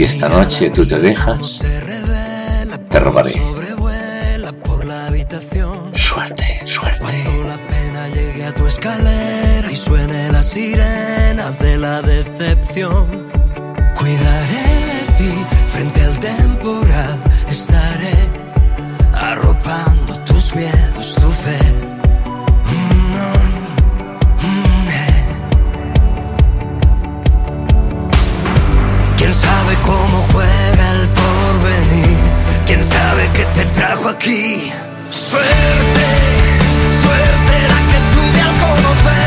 Si esta noche tú te dejas, te robaré. Suerte, suerte. Cuando la pena llegue a tu escalera y suene la sirena de la decepción, cuidaré de ti frente al temporal, estaré arropando tus miedos, tu fe trajo aquí. Suerte, suerte la que tuve al conocer.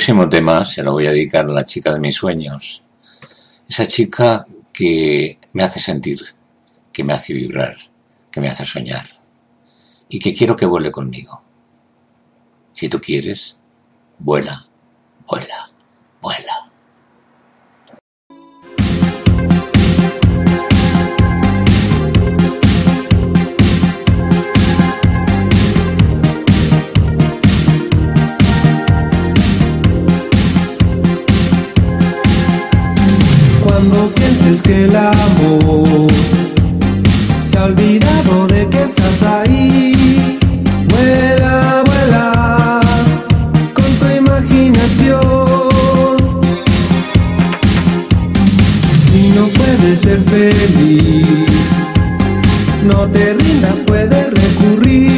Próximo tema se lo voy a dedicar a la chica de mis sueños. Esa chica que me hace sentir, que me hace vibrar, que me hace soñar y que quiero que vuele conmigo. Si tú quieres, vuela, vuela, vuela. Pienses que el amor se ha olvidado de que estás ahí, vuela, vuela con tu imaginación. Si no puedes ser feliz, no te rindas, puedes recurrir.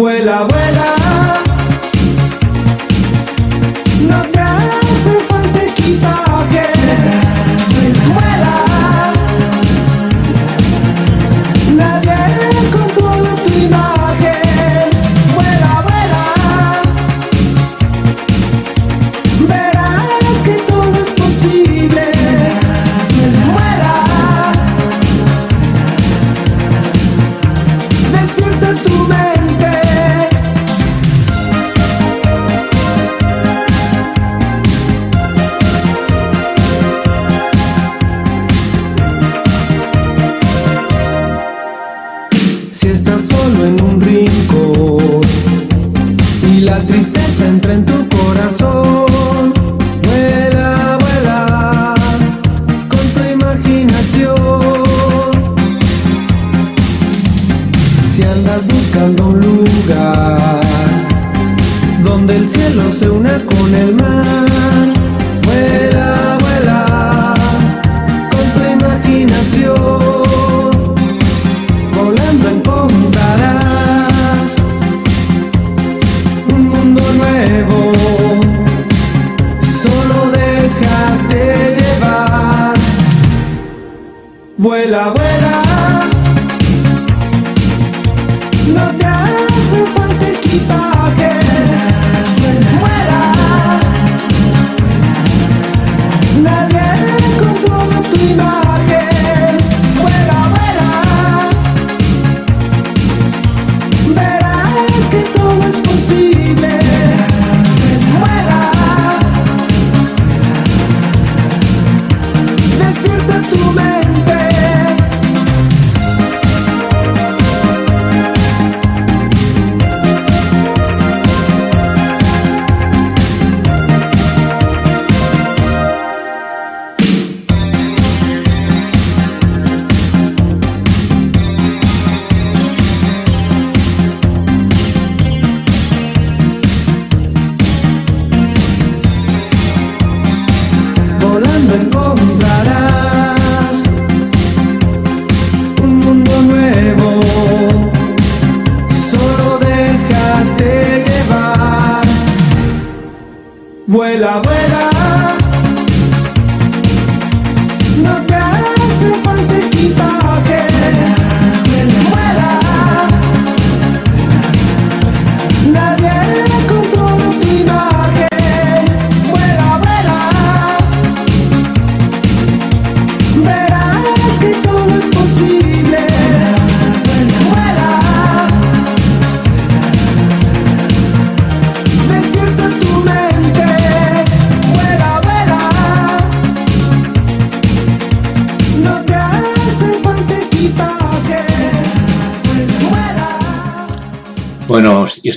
Vuela, vuela. Cielo se una con el mar, vuela, vuela con tu imaginación volando encontrarás un mundo nuevo. Solo déjate llevar. Vuela, vuela. No te hace falta equipaje. Vuela. Nadie controla tu imagen.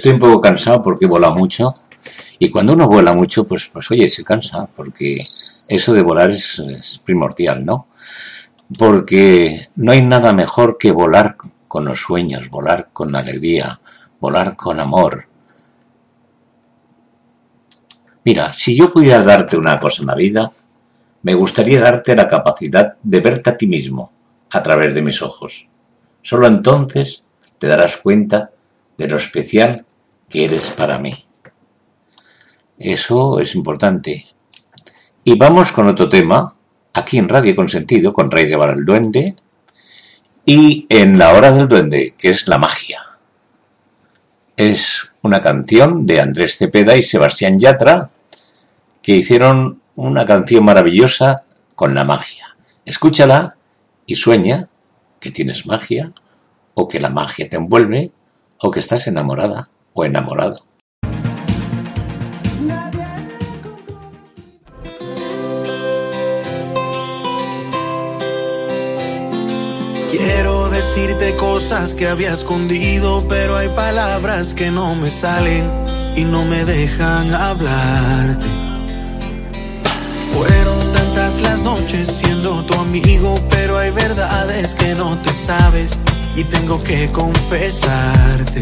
Estoy un poco cansado porque vuela mucho. Y cuando uno vuela mucho, pues, pues oye, se cansa, porque eso de volar es, es primordial, ¿no? Porque no hay nada mejor que volar con los sueños, volar con alegría, volar con amor. Mira, si yo pudiera darte una cosa en la vida, me gustaría darte la capacidad de verte a ti mismo a través de mis ojos. Solo entonces te darás cuenta de lo especial que eres para mí. Eso es importante. Y vamos con otro tema, aquí en Radio Consentido, con Rey de Bar el Duende, y en La Hora del Duende, que es la magia. Es una canción de Andrés Cepeda y Sebastián Yatra, que hicieron una canción maravillosa con la magia. Escúchala y sueña que tienes magia, o que la magia te envuelve, o que estás enamorada o enamorado. Quiero decirte cosas que había escondido, pero hay palabras que no me salen y no me dejan hablarte. Fueron tantas las noches siendo tu amigo, pero hay verdades que no te sabes y tengo que confesarte.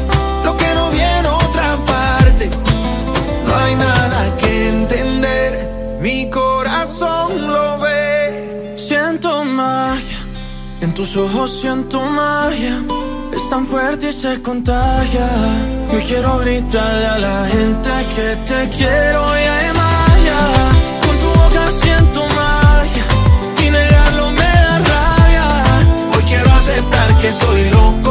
No hay nada que entender, mi corazón lo ve. Siento magia, en tus ojos siento magia. Es tan fuerte y se contagia. Yo quiero gritarle a la gente que te quiero y hay magia. Con tu boca siento magia y negarlo me da rabia. Hoy quiero aceptar que estoy loco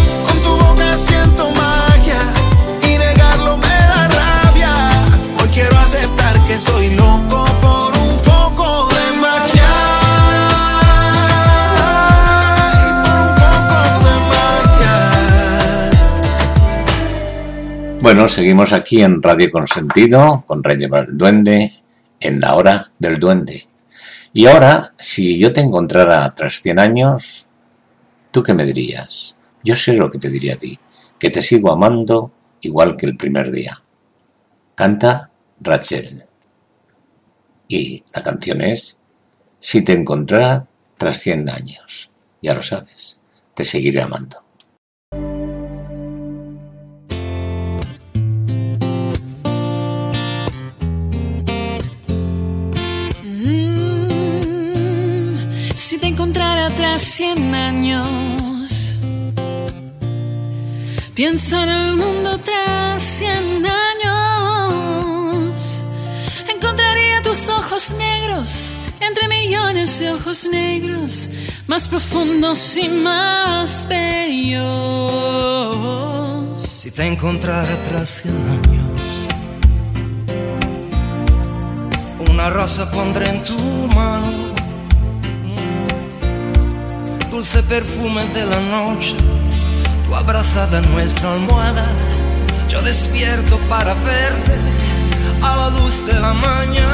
Estoy loco por un poco de por un poco de. Bueno, seguimos aquí en Radio Consentido con Rey de Bar el Duende en la hora del duende. Y ahora, si yo te encontrara tras 100 años, ¿tú qué me dirías? Yo sé lo que te diría a ti, que te sigo amando igual que el primer día. Canta Rachel. Y la canción es Si te encontrara tras 100 años, ya lo sabes, te seguiré amando. Mm, si te encontrara tras cien años. Pienso en el mundo tras cien años. Ojos negros entre millones de ojos negros, más profundos y más bellos. Si te encontrara tras cien años, una rosa pondré en tu mano, dulce perfume de la noche, tu abrazada en nuestra almohada. Yo despierto para verte a la luz de la mañana.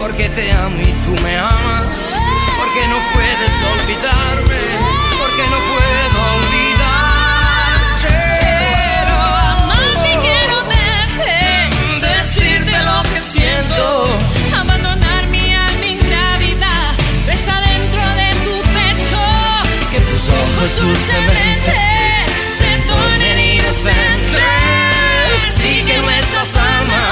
Porque te amo y tú me amas, porque no puedes olvidarme, porque no puedo olvidarte. Quiero amarte y quiero verte, decirte lo que siento, abandonar mi alma ingrávida, besa dentro de tu pecho, que tus ojos dulcemente se tornen inocentes. que nuestras almas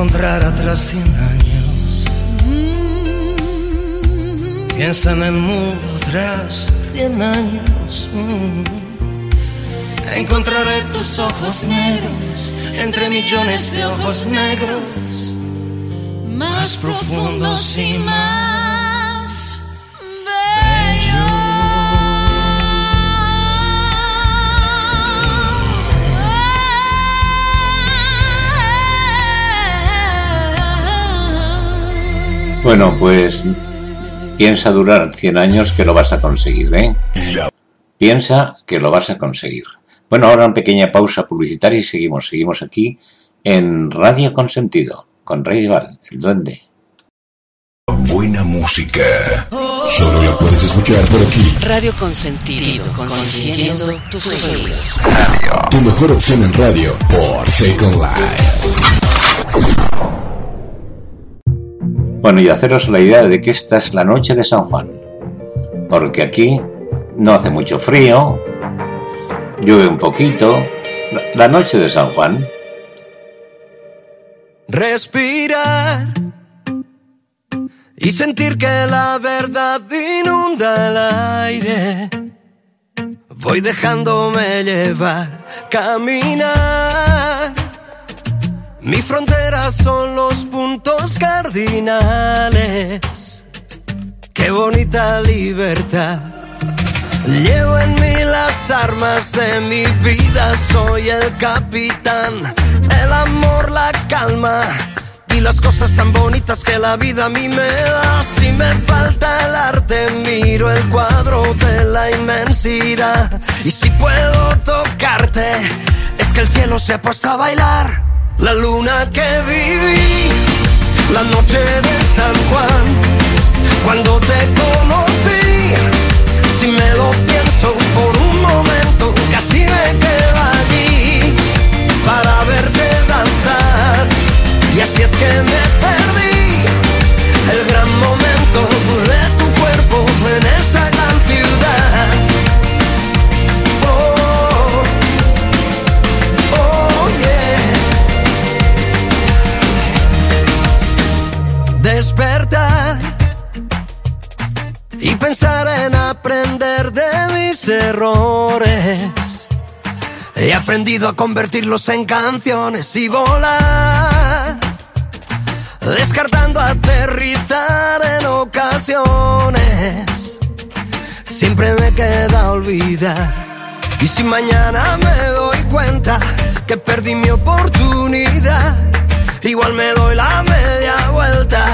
encontrara tras cien años, piensa en el mundo tras cien años. mm. Encontraré tus ojos negros entre millones de ojos negros, más profundos y más Bueno, pues piensa durar 100 años que lo vas a conseguir, ¿eh? Piensa que lo vas a conseguir. Bueno, ahora una pequeña pausa publicitaria y seguimos. Seguimos aquí en Radio Consentido con Rey Val, el duende. Buena música. Solo la puedes escuchar por aquí. Radio Consentido, consintiendo tus oídos. Tu mejor opción en radio por Second Life. Bueno, y haceros la idea de que esta es la noche de San Juan. Porque aquí no hace mucho frío, llueve un poquito. La- noche de San Juan. Respirar y sentir que la verdad inunda el aire. Voy dejándome llevar, caminar. Mi frontera son los puntos cardinales. Qué bonita libertad. Llevo en mí las armas de mi vida, soy el capitán, el amor, la calma y las cosas tan bonitas que la vida a mí me da. Si me falta el arte, miro el cuadro de la inmensidad y si puedo tocarte, es que el cielo se ha puesto a bailar. La luna que viví, la noche de San Juan, cuando te conocí, si me lo pienso por un momento, casi me quedo allí para verte danzar. Y así es que me perdí el gran momento y pensar en aprender de mis errores. He aprendido a convertirlos en canciones y volar, descartando aterrizar en ocasiones. Siempre me queda olvidar. Y si mañana me doy cuenta que perdí mi oportunidad, igual me doy la media vuelta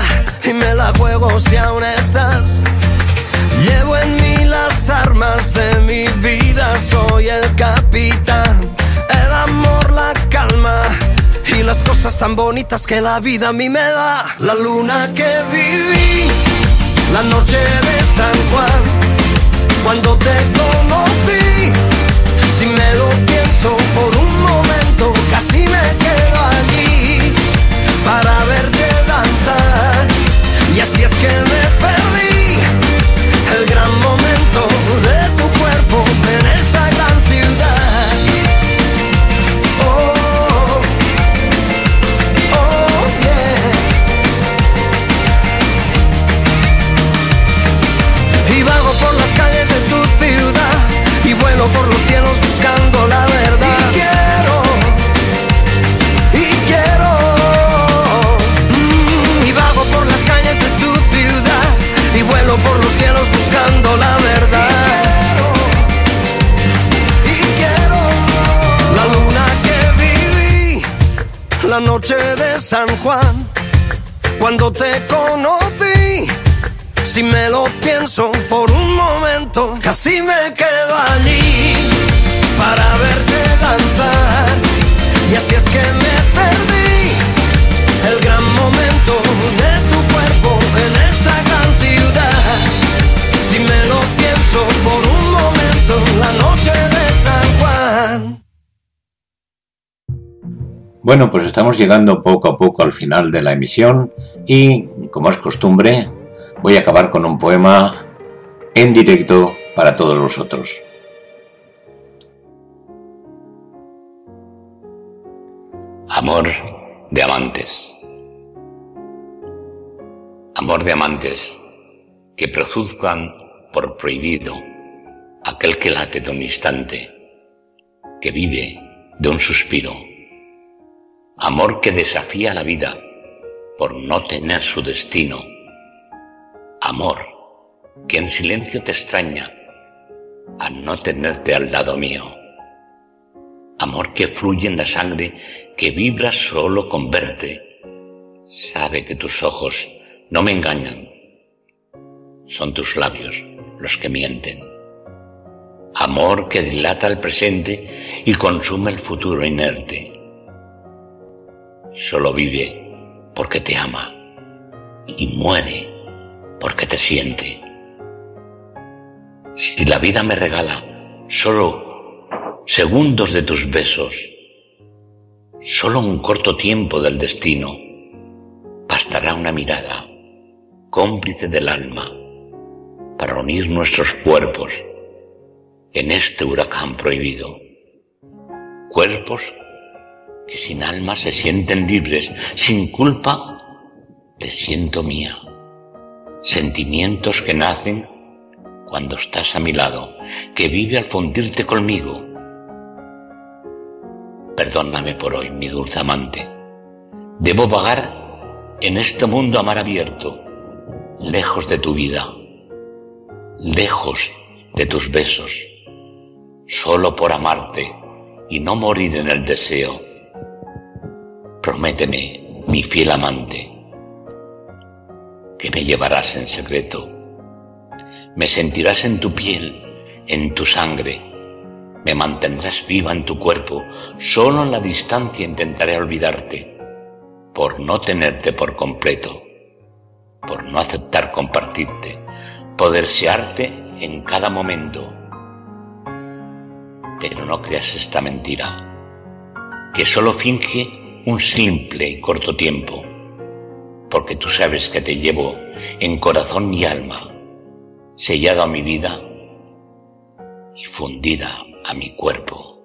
y me la juego si aún estás. Llevo en mí las armas de mi vida, soy el capitán, el amor, la calma y las cosas tan bonitas que la vida a mí me da. La luna que viví, la noche de San Juan, cuando te conocí, si me lo pienso por un momento, casi me quedo allí para verte danzar. Y así es que me San Juan, cuando te conocí. Si me lo pienso por un momento, casi me quedo allí para verte danzar. Y así es que me Bueno, pues estamos llegando poco a poco al final de la emisión y, como es costumbre, voy a acabar con un poema en directo para todos vosotros. Amor de amantes. Amor de amantes que produzcan por prohibido aquel que late de un instante, que vive de un suspiro. Amor que desafía la vida por no tener su destino. Amor que en silencio te extraña a no tenerte al lado mío. Amor que fluye en la sangre que vibra solo con verte. Sabe que tus ojos no me engañan. Son tus labios los que mienten. Amor que dilata el presente y consume el futuro inerte. Solo vive porque te ama y muere porque te siente. Si la vida me regala solo segundos de tus besos, solo un corto tiempo del destino, bastará una mirada, cómplice del alma, para unir nuestros cuerpos en este huracán prohibido. Cuerpos que sin alma se sienten libres, sin culpa te siento mía. Sentimientos que nacen cuando estás a mi lado, que vive al fundirte conmigo. Perdóname por hoy, mi dulce amante. Debo vagar en este mundo a mar abierto, lejos de tu vida, lejos de tus besos, solo por amarte y no morir en el deseo. Prométeme, mi fiel amante, que me llevarás en secreto, me sentirás en tu piel, en tu sangre, Me mantendrás viva en tu cuerpo, solo en la distancia intentaré olvidarte, por no tenerte por completo, por no aceptar compartirte, poder searte en cada momento. Pero no creas esta mentira, que solo finge un simple y corto tiempo, porque tú sabes que te llevo en corazón y alma, sellado a mi vida y fundida a mi cuerpo.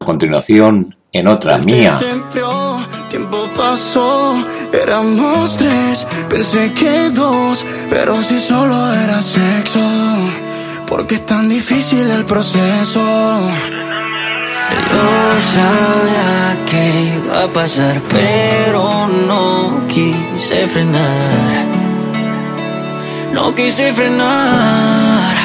A continuación, en otra mía, Se enfrió, tiempo pasó, éramos tres, pensé que dos, pero si solo era sexo, porque es tan difícil el proceso. Yo sabía que iba a pasar, pero no quise frenar. No quise frenar.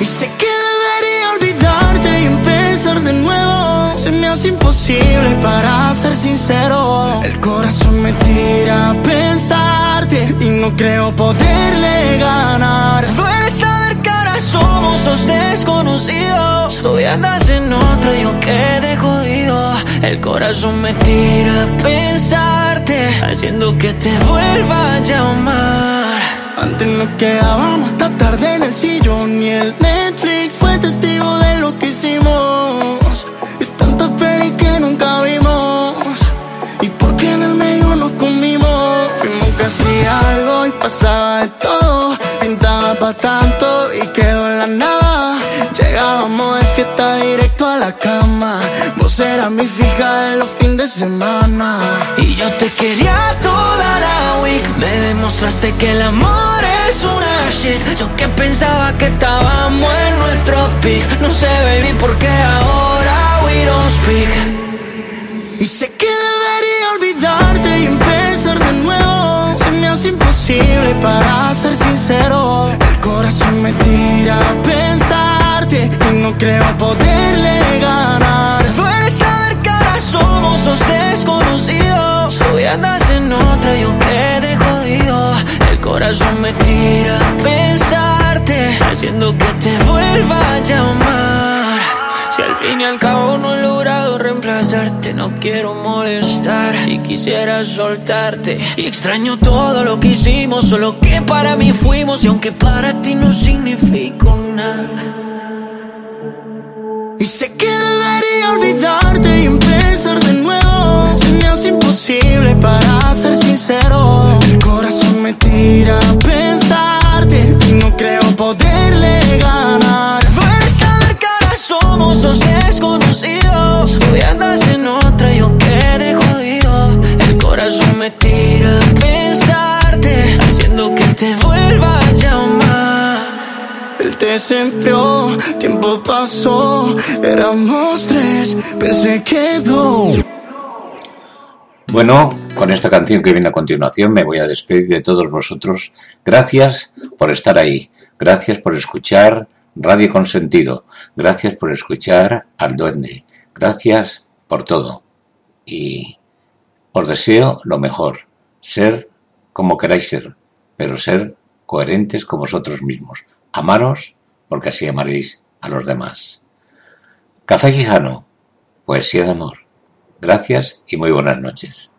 Y sé que debería olvidarte y empezar de nuevo. Se me hace imposible para ser sincero. El corazón me tira a pensarte y no creo poderle ganar. Duele saber que ahora somos dos desconocidos. Ya andas en otro y yo quedé jodido. El corazón me tira a pensarte, haciendo que te vuelva a llamar. Antes nos quedábamos hasta tarde en el sillón y el Netflix fue testigo de lo que hicimos. Y tantas pelis que nunca vimos. Y porque en el medio nos comimos. Fuimos casi algo y pasaba de todo. Pintaba pa' tanto y quedó en la nada. La cama. Vos eras mi fija en los fines de semana. Y yo te quería toda la week. Me demostraste que el amor es una shit. Yo que pensaba que estábamos en nuestro peak. No sé, baby, por qué ahora we don't speak. Y sé que debería olvidarte y empezar de nuevo. Se me hace imposible para ser sincero. El corazón me tira a y no creo poderle ganar. Duele saber que ahora somos dos desconocidos. Tú ya andas en otra yo quedé jodido. El corazón me tira a pensarte, haciendo que te vuelva a llamar. Si al fin y al cabo no he logrado reemplazarte, no quiero molestar y quisiera soltarte. Y extraño todo lo que hicimos, solo que para mí fuimos y aunque para ti no significó nada. Y sé que debería olvidarte y empezar de nuevo. Se me hace imposible para ser sincero. El corazón me tira a pensarte y no creo poderle ganar. Duele saber que somos dos desconocidos. Tú andas en otra yo quedé jodido. El corazón me tira a pensarte, haciendo que te vuelva a llamar. Se tiempo pasó, tres. Bueno, con esta canción que viene a continuación me voy a despedir de todos vosotros. Gracias por estar ahí. Gracias por escuchar Radio Consentido. Gracias por escuchar al Duende. Gracias por todo. Y os deseo lo mejor. Ser como queráis ser, pero ser coherentes con vosotros mismos. Amaros porque así amaréis a los demás. Café Quijano, poesía de amor. Gracias y muy buenas noches.